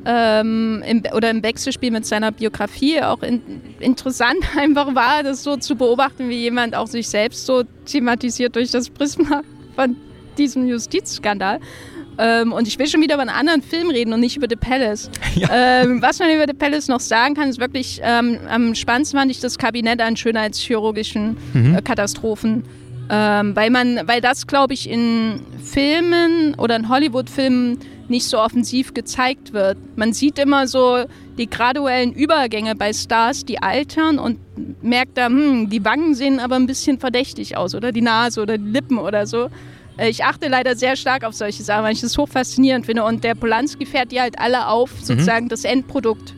ähm, im, oder im Wechselspiel mit seiner Biografie auch in, interessant [laughs] einfach war, das so zu beobachten, wie jemand auch sich selbst so thematisiert durch das Prisma von diesem Justizskandal. Ähm, und ich will schon wieder über einen anderen Film reden und nicht über The Palace. [laughs] Ja. Ähm, was man über The Palace noch sagen kann, ist wirklich, ähm, am spannendsten fand ich das Kabinett an schönheitschirurgischen mhm. äh, Katastrophen. Ähm, weil man, weil das, glaube ich, in Filmen oder in Hollywood-Filmen nicht so offensiv gezeigt wird. Man sieht immer so die graduellen Übergänge bei Stars, die altern und merkt da, hm, die Wangen sehen aber ein bisschen verdächtig aus oder die Nase oder die Lippen oder so. Äh, ich achte leider sehr stark auf solche Sachen, weil ich das hoch faszinierend finde. Und der Polanski fährt die halt alle auf, mhm. sozusagen mhm. das Endprodukt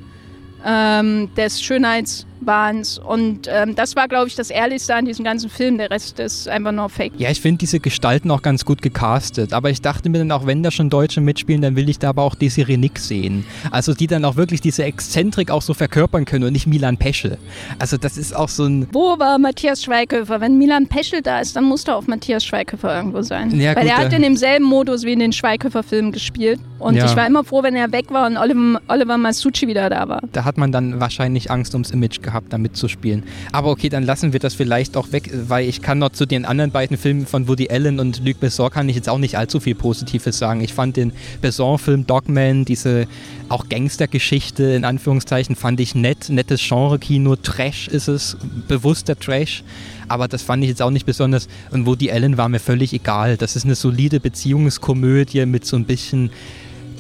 ähm, des Schönheits- waren Und ähm, das war, glaube ich, das Ehrlichste an diesem ganzen Film. Der Rest ist einfach nur Fake. Ja, ich finde diese Gestalten auch ganz gut gecastet. Aber ich dachte mir dann auch, wenn da schon Deutsche mitspielen, dann will ich da aber auch Desiree Nick sehen. Also die dann auch wirklich diese Exzentrik auch so verkörpern können und nicht Milan Peschel. Also das ist auch so ein... Wo war Matthias Schweighöfer? Wenn Milan Peschel da ist, dann muss da auch Matthias Schweighöfer irgendwo sein. Ja, Weil gut, er hat in demselben Modus wie in den Schweighöfer-Filmen gespielt. Und ja. ich war immer froh, wenn er weg war und Oliver, Oliver Masucci wieder da war. Da hat man dann wahrscheinlich Angst ums Image gehabt gehabt, da mitzuspielen. Aber okay, dann lassen wir das vielleicht auch weg, weil ich kann noch zu den anderen beiden Filmen von Woody Allen und Luc Besson kann ich jetzt auch nicht allzu viel Positives sagen. Ich fand den Besson-Film Dogman, diese auch Gangstergeschichte in Anführungszeichen, fand ich nett, nettes Genre-Kino, Trash ist es, bewusster Trash aber das fand ich jetzt auch nicht besonders. Und Woody Allen war mir völlig egal. Das ist eine solide Beziehungskomödie mit so ein bisschen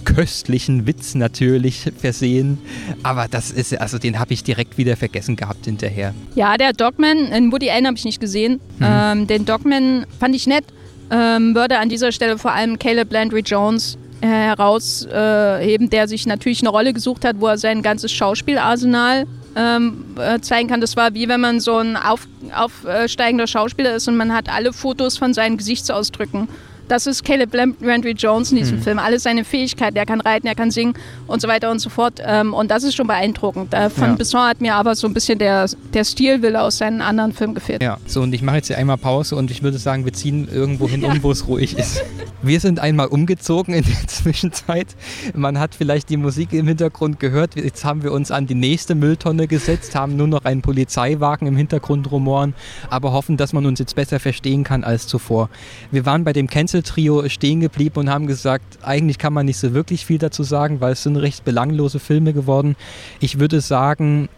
köstlichen Witz natürlich versehen. Aber das ist, also den habe ich direkt wieder vergessen gehabt hinterher. Ja, der Dogman, in Woody Allen habe ich nicht gesehen. Mhm. Ähm, den Dogman fand ich nett. Ähm, würde an dieser Stelle vor allem Caleb Landry Jones äh, herausheben, äh, der sich natürlich eine Rolle gesucht hat, wo er sein ganzes Schauspielarsenal ähm, äh, zeigen kann. Das war wie wenn man so ein auf, aufsteigender Schauspieler ist und man hat alle Fotos von seinen Gesichtsausdrücken das ist Caleb Landry Jones in diesem mhm. Film. Alle seine Fähigkeiten, er kann reiten, er kann singen und so weiter und so fort. Ähm, und das ist schon beeindruckend. Äh, von ja. Besson hat mir aber so ein bisschen der, der Stilwille aus seinen anderen Filmen gefehlt. Ja, so und ich mache jetzt hier einmal Pause und ich würde sagen, wir ziehen irgendwo hin um, wo es ruhig ist. [laughs] Wir sind einmal umgezogen in der [laughs] Zwischenzeit. Man hat vielleicht die Musik im Hintergrund gehört. Jetzt haben wir uns an die nächste Mülltonne gesetzt, haben nur noch einen Polizeiwagen im Hintergrund rumoren, aber hoffen, dass man uns jetzt besser verstehen kann als zuvor. Wir waren bei dem Cancel Einzeltrio stehen geblieben und haben gesagt, eigentlich kann man nicht so wirklich viel dazu sagen, weil es sind recht belanglose Filme geworden. Ich würde sagen,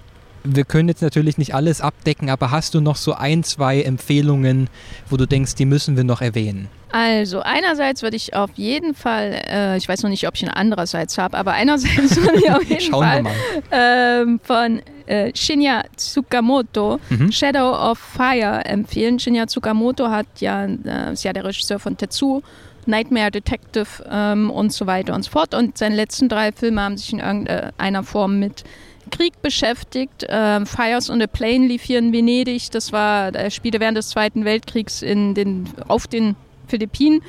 wir können jetzt natürlich nicht alles abdecken, aber hast du noch so ein, zwei Empfehlungen, wo du denkst, die müssen wir noch erwähnen? Also einerseits würde ich auf jeden Fall, äh, ich weiß noch nicht, ob ich ihn andererseits habe, aber einerseits [laughs] würde ich auf jeden Schauen Fall ähm, von äh, Shinya Tsukamoto mhm. Shadow of Fire empfehlen. Shinya Tsukamoto hat ja, äh, ist ja der Regisseur von Tetsu, Nightmare Detective ähm, und so weiter und so fort. Und seine letzten drei Filme haben sich in irgendeiner Form mit Krieg beschäftigt. Ähm, Fires on the Plane lief hier in Venedig. Das war, er spielte während des Zweiten Weltkriegs in den, auf den Philippinen.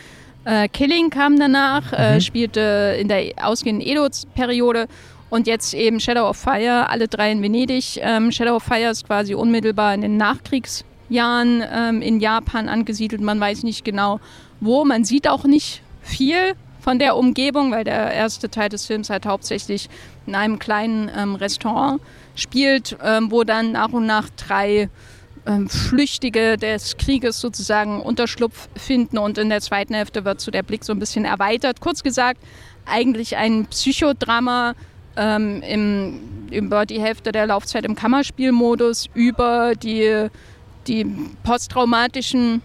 Äh, Killing kam danach, äh, mhm. äh, spielte in der ausgehenden Edo-Periode und jetzt eben Shadow of Fire, alle drei in Venedig. Ähm, Shadow of Fire ist quasi unmittelbar in den Nachkriegsjahren ähm, in Japan angesiedelt. Man weiß nicht genau wo. Man sieht auch nicht viel von der Umgebung, weil der erste Teil des Films halt hauptsächlich in einem kleinen ähm, Restaurant spielt, ähm, wo dann nach und nach drei ähm, Flüchtige des Krieges sozusagen Unterschlupf finden und in der zweiten Hälfte wird so der Blick so ein bisschen erweitert. Kurz gesagt, eigentlich ein Psychodrama ähm, im, über die Hälfte der Laufzeit im Kammerspielmodus über die, die posttraumatischen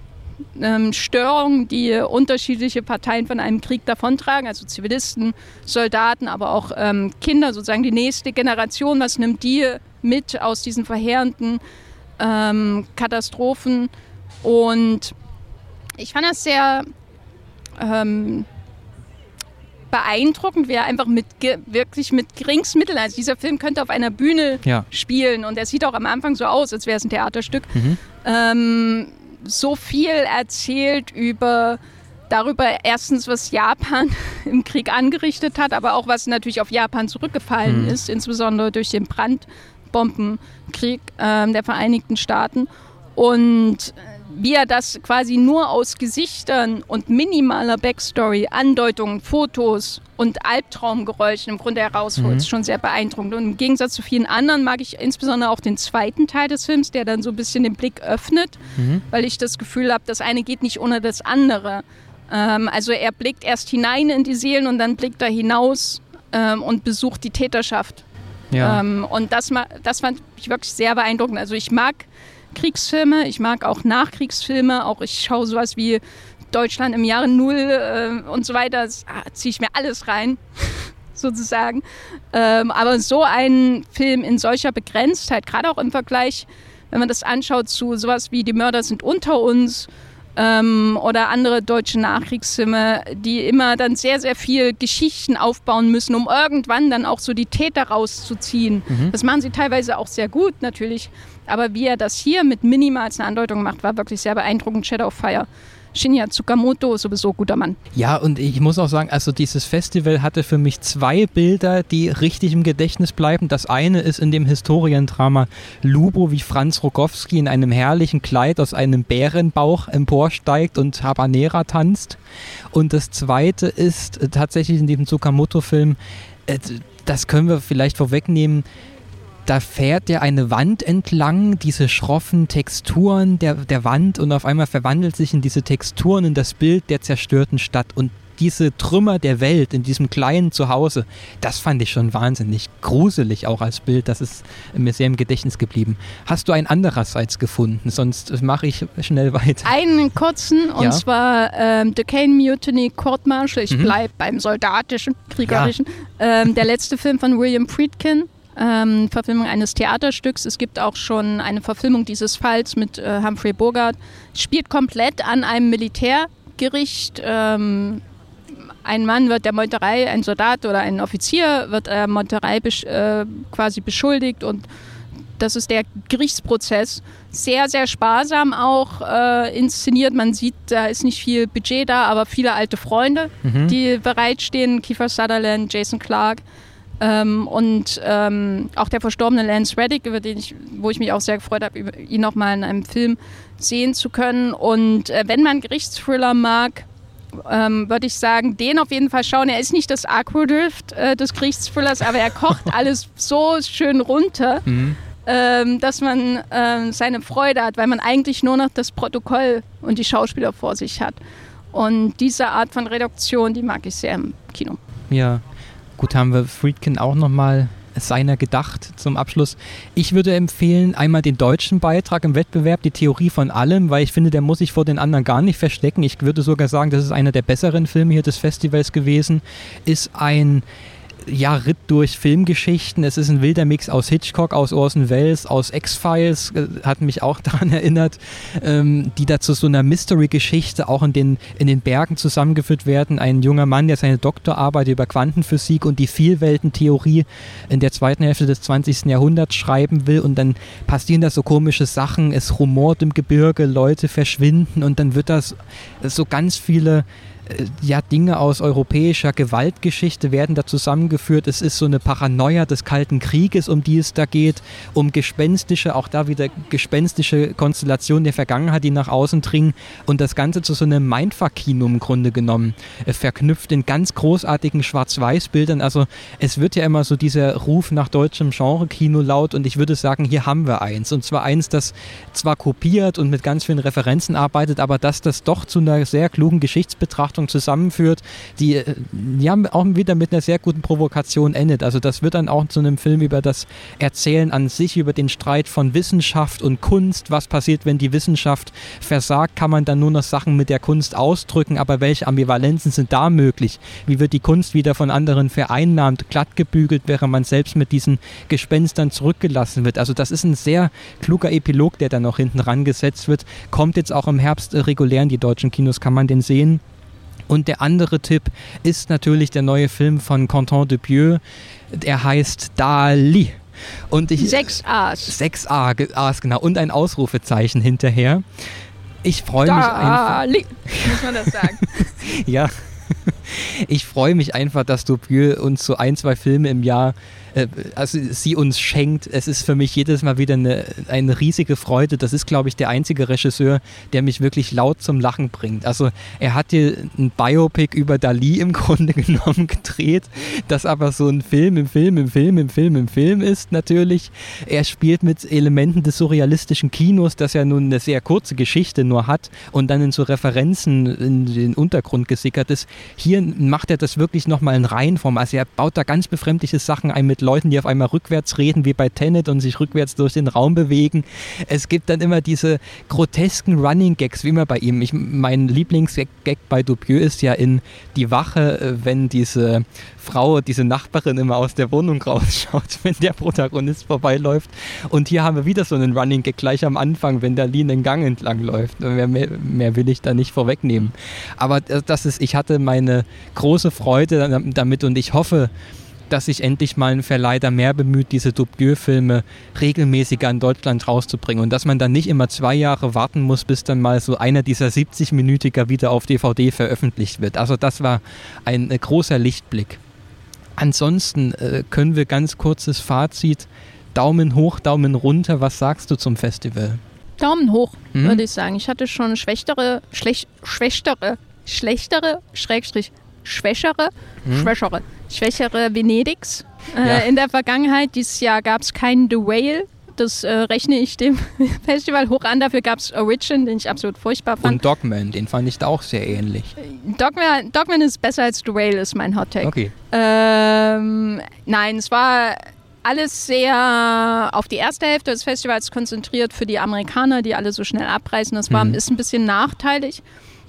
ähm, Störungen, die unterschiedliche Parteien von einem Krieg davontragen, also Zivilisten, Soldaten, aber auch ähm, Kinder, sozusagen die nächste Generation, was nimmt die mit aus diesen verheerenden ähm, Katastrophen. Und ich fand das sehr ähm, beeindruckend, wie er einfach mit wirklich mit Geringsmitteln, also dieser Film könnte auf einer Bühne ja. spielen und er sieht auch am Anfang so aus, als wäre es ein Theaterstück. Mhm. Ähm, so viel erzählt über darüber erstens, was Japan [laughs] im Krieg angerichtet hat, aber auch was natürlich auf Japan zurückgefallen mhm. ist, insbesondere durch den Brandbombenkrieg äh, der Vereinigten Staaten. Und wie er das quasi nur aus Gesichtern und minimaler Backstory, Andeutungen, Fotos und Albtraumgeräuschen im Grunde herausholt, mhm. ist schon sehr beeindruckend. Und im Gegensatz zu vielen anderen mag ich insbesondere auch den zweiten Teil des Films, der dann so ein bisschen den Blick öffnet, mhm. weil ich das Gefühl habe, das eine geht nicht ohne das andere. Ähm, also er blickt erst hinein in die Seelen und dann blickt er hinaus ähm, und besucht die Täterschaft. Ja. Ähm, und das, das fand ich wirklich sehr beeindruckend. Also ich mag Kriegsfilme, ich mag auch Nachkriegsfilme, auch ich schaue sowas wie Deutschland im Jahre Null äh, und so weiter, ah, ziehe ich mir alles rein, [laughs] sozusagen. Ähm, aber so ein Film in solcher Begrenztheit, gerade auch im Vergleich, wenn man das anschaut zu sowas wie Die Mörder sind unter uns ähm, oder andere deutsche Nachkriegsfilme, die immer dann sehr, sehr viel Geschichten aufbauen müssen, um irgendwann dann auch so die Täter rauszuziehen. Mhm. Das machen sie teilweise auch sehr gut natürlich, aber wie er das hier mit minimalsten Andeutungen macht, war wirklich sehr beeindruckend. Shadow of Fire. Shinya Tsukamoto, sowieso guter Mann. Ja, und ich muss auch sagen, also dieses Festival hatte für mich zwei Bilder, die richtig im Gedächtnis bleiben. Das eine ist in dem Historiendrama Lubo, wie Franz Rogowski in einem herrlichen Kleid aus einem Bärenbauch emporsteigt und Habanera tanzt. Und das zweite ist tatsächlich in diesem Tsukamoto-Film, äh, das können wir vielleicht vorwegnehmen, da fährt er eine Wand entlang, diese schroffen Texturen der, der Wand und auf einmal verwandelt sich in diese Texturen in das Bild der zerstörten Stadt und diese Trümmer der Welt in diesem kleinen Zuhause, das fand ich schon wahnsinnig gruselig auch als Bild. Das ist mir sehr im Gedächtnis geblieben. Hast du einen andererseits gefunden? Sonst mache ich schnell weiter. Einen kurzen, und ja? zwar ähm, The Kane Mutiny Court Martial. Ich mhm. bleibe beim soldatischen, kriegerischen. Ja. Ähm, der letzte Film von William Friedkin ähm, Verfilmung eines Theaterstücks. Es gibt auch schon eine Verfilmung dieses Falls mit äh, Humphrey Bogart. Spielt komplett an einem Militärgericht. Ähm, ein Mann wird der Meuterei, ein Soldat oder ein Offizier wird der Meuterei besch äh, quasi beschuldigt und das ist der Gerichtsprozess. Sehr, sehr sparsam auch äh, inszeniert. Man sieht, da ist nicht viel Budget da, aber viele alte Freunde, mhm. die bereitstehen. Kiefer Sutherland, Jason Clark. Ähm, und ähm, auch der verstorbene Lance Reddick, über den ich, wo ich mich auch sehr gefreut habe, ihn nochmal in einem Film sehen zu können. Und äh, wenn man Gerichtsthriller mag, ähm, würde ich sagen, den auf jeden Fall schauen. Er ist nicht das Aquadrift äh, des Gerichtsthrillers, aber er kocht [laughs] alles so schön runter. Mhm. Ähm, dass man ähm, seine Freude hat, weil man eigentlich nur noch das Protokoll und die Schauspieler vor sich hat. Und diese Art von Reduktion, die mag ich sehr im Kino. Ja, Gut, haben wir Friedkin auch nochmal seiner gedacht zum Abschluss. Ich würde empfehlen, einmal den deutschen Beitrag im Wettbewerb, die Theorie von allem, weil ich finde, der muss sich vor den anderen gar nicht verstecken. Ich würde sogar sagen, das ist einer der besseren Filme hier des Festivals gewesen. Ist ein ja, Ritt durch Filmgeschichten. Es ist ein wilder Mix aus Hitchcock, aus Orson Welles, aus X-Files, äh, hat mich auch [laughs] daran erinnert, ähm, die da zu so einer Mystery-Geschichte auch in den, in den Bergen zusammengeführt werden. Ein junger Mann, der seine Doktorarbeit über Quantenphysik und die Vielweltentheorie in der zweiten Hälfte des 20. Jahrhunderts schreiben will und dann passieren da so komische Sachen, es rumort im Gebirge, Leute verschwinden und dann wird das so ganz viele ja, Dinge aus europäischer Gewaltgeschichte werden da zusammengeführt. Es ist so eine Paranoia des Kalten Krieges, um die es da geht, um gespenstische, auch da wieder gespenstische Konstellationen der Vergangenheit, die nach außen dringen und das Ganze zu so einem Mindfuck-Kino im Grunde genommen, äh, verknüpft in ganz großartigen Schwarz-Weiß-Bildern. Also es wird ja immer so dieser Ruf nach deutschem Genre-Kino laut und ich würde sagen, hier haben wir eins. Und zwar eins, das zwar kopiert und mit ganz vielen Referenzen arbeitet, aber dass das doch zu einer sehr klugen Geschichtsbetrachtung Betrachtung zusammenführt, die äh, ja auch wieder mit einer sehr guten Provokation endet. Also das wird dann auch zu einem Film über das Erzählen an sich, über den Streit von Wissenschaft und Kunst. Was passiert, wenn die Wissenschaft versagt? Kann man dann nur noch Sachen mit der Kunst ausdrücken? Aber welche Ambivalenzen sind da möglich? Wie wird die Kunst wieder von anderen vereinnahmt, glatt gebügelt, während man selbst mit diesen Gespenstern zurückgelassen wird? Also das ist ein sehr kluger Epilog, der da noch hinten rangesetzt wird. Kommt jetzt auch im Herbst äh, regulär in die deutschen Kinos, kann man den sehen. Und der andere Tipp ist natürlich der neue Film von Quentin Dupieux. Der heißt Dali. Und ich, sechs A's. Sechs A's, genau. Und ein Ausrufezeichen hinterher. Ich freue mich einfach. Muss man das sagen? [laughs] ja. [laughs] Ich freue mich einfach, dass Dupieux uns so ein, zwei Filme im Jahr äh, also sie uns schenkt. Es ist für mich jedes Mal wieder eine, eine riesige Freude. Das ist, glaube ich, der einzige Regisseur, der mich wirklich laut zum Lachen bringt. Also er hat hier ein Biopic über Dali im [laughs] Grunde genommen gedreht, das aber so ein Film im Film im Film im Film im Film ist natürlich. Er spielt mit Elementen des surrealistischen Kinos, das ja nun eine sehr kurze Geschichte nur hat und dann in so Referenzen in den Untergrund gesickert ist. Hier macht er das wirklich nochmal in Reihenform. Also er baut da ganz befremdliche Sachen ein mit Leuten, die auf einmal rückwärts reden, wie bei Tenet und sich rückwärts durch den Raum bewegen. Es gibt dann immer diese grotesken Running Gags, wie immer bei ihm. Ich, mein Lieblingsgag bei Dupieux ist ja in Die Wache, äh, wenn diese Frau, diese Nachbarin immer aus der Wohnung rausschaut, [laughs] wenn der Protagonist vorbeiläuft. Und hier haben wir wieder so einen Running Gag gleich am Anfang, wenn der Lee den Gang entlang läuft. Mehr, mehr, mehr, will ich da nicht vorwegnehmen. Aber das ist, ich hatte meine große Freude damit und ich hoffe, dass sich endlich mal ein Verleih da mehr bemüht, diese Dupieux-Filme regelmäßiger in Deutschland rauszubringen und dass man dann nicht immer zwei Jahre warten muss, bis dann mal so einer dieser 70-Minütiger wieder auf DVD veröffentlicht wird. Also das war ein äh, großer Lichtblick. Ansonsten äh, können wir ganz kurzes Fazit. Daumen hoch, Daumen runter. Was sagst du zum Festival? Daumen hoch, mhm. würde ich sagen. Ich hatte schon schwächere, schlech, schwächere, schlechtere, Schrägstrich, schwächere, mhm. schwächere schwächere Venedigs äh, ja. in der Vergangenheit. Dieses Jahr gab es keinen The Whale. Das äh, rechne ich dem [laughs] Festival hoch an. Dafür gab es Origin, den ich absolut furchtbar fand. Und Dogman, den fand ich da auch sehr ähnlich. Dogman, Dogman ist besser als The Whale, ist mein Hot Take. Okay. Ähm, nein, es war alles sehr auf die erste Hälfte des Festivals konzentriert für die Amerikaner, die alle so schnell abreißen. Das war, mhm. ist ein bisschen nachteilig.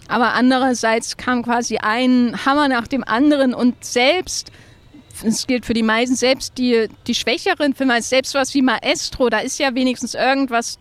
Aber andererseits kam quasi ein Hammer nach dem anderen und selbst, es gilt für die meisten, selbst die, die schwächeren Filme, selbst was wie Maestro, da ist ja wenigstens irgendwas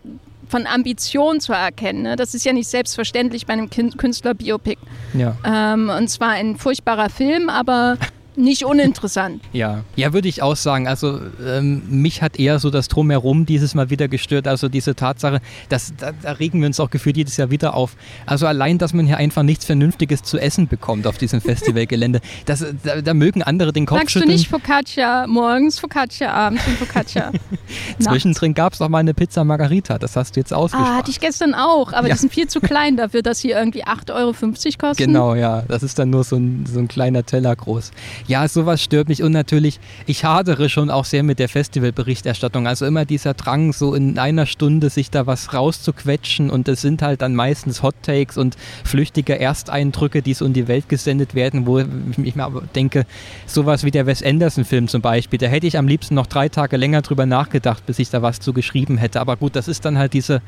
von Ambition zu erkennen. Ne? Das ist ja nicht selbstverständlich bei einem Künstler-Biopic. Ja. Ähm, und zwar ein furchtbarer Film, aber [laughs] nicht uninteressant. Ja, ja, würde ich auch sagen. Also ähm, mich hat eher so das Drumherum dieses Mal wieder gestört. Also diese Tatsache, dass, da, da, regen wir uns auch gefühlt jedes Jahr wieder auf. Also allein, dass man hier einfach nichts Vernünftiges zu essen bekommt auf diesem Festivalgelände. [laughs] Das, da, da, mögen andere den Kopf Magst schütteln. du nicht Focaccia morgens, Focaccia abends und Focaccia [laughs] Zwischendrin gab es noch mal eine Pizza Margarita. Das hast du jetzt ausgesprochen. Ah, hatte ich gestern auch. Aber ja. die sind viel zu klein dafür, dass sie irgendwie 8,50 Euro kosten. Genau, ja. Das ist dann nur so ein, so ein kleiner Teller groß. Ja, sowas stört mich und natürlich, ich hadere schon auch sehr mit der Festivalberichterstattung. Also immer dieser Drang, so in einer Stunde sich da was rauszuquetschen und es sind halt dann meistens Hot Takes und flüchtige Ersteindrücke, die so in die Welt gesendet werden, wo ich mir aber denke, sowas wie der Wes Anderson-Film zum Beispiel, da hätte ich am liebsten noch drei Tage länger drüber nachgedacht, bis ich da was zu geschrieben hätte. Aber gut, das ist dann halt diese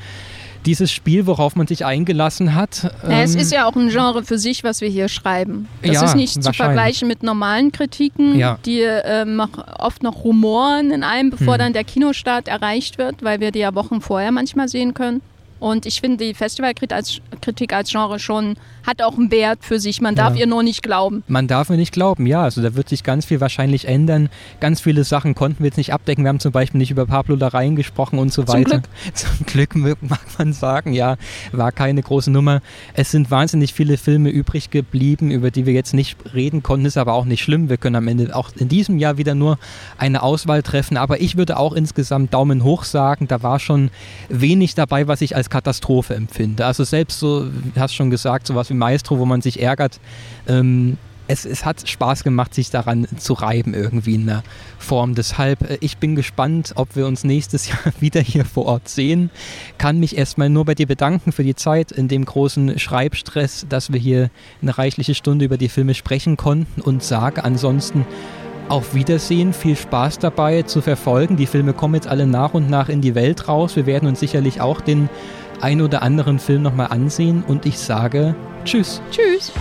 dieses Spiel, worauf man sich eingelassen hat. Ja, es ähm, ist ja auch ein Genre für sich, was wir hier schreiben. Das ja, ist nicht zu vergleichen mit normalen Kritiken, ja. die ähm, oft noch rumoren in allem, bevor hm. dann der Kinostart erreicht wird, weil wir die ja Wochen vorher manchmal sehen können. Und ich finde die Festivalkritik als, Kritik als Genre schon hat auch einen Wert für sich. Man darf ja. ihr nur nicht glauben. Man darf mir nicht glauben, ja. Also da wird sich ganz viel wahrscheinlich ändern. Ganz viele Sachen konnten wir jetzt nicht abdecken. Wir haben zum Beispiel nicht über Pablo Larein gesprochen und so zum weiter. Glück. [laughs] Zum Glück mag man sagen, ja, war keine große Nummer. Es sind wahnsinnig viele Filme übrig geblieben, über die wir jetzt nicht reden konnten. Ist aber auch nicht schlimm. Wir können am Ende auch in diesem Jahr wieder nur eine Auswahl treffen. Aber ich würde auch insgesamt Daumen hoch sagen. Da war schon wenig dabei, was ich als Katastrophe empfinde. Also selbst so, du hast schon gesagt, sowas wie Maestro, wo man sich ärgert, ähm, es, es hat Spaß gemacht, sich daran zu reiben irgendwie in der Form. Deshalb, äh, ich bin gespannt, ob wir uns nächstes [laughs] Jahr wieder hier vor Ort sehen. Kann mich erstmal nur bei dir bedanken für die Zeit in dem großen Schreibstress, dass wir hier eine reichliche Stunde über die Filme sprechen konnten und sage ansonsten auf Wiedersehen, viel Spaß dabei zu verfolgen. Die Filme kommen jetzt alle nach und nach in die Welt raus. Wir werden uns sicherlich auch den ein oder anderen Film nochmal ansehen und ich sage Tschüss. Tschüss.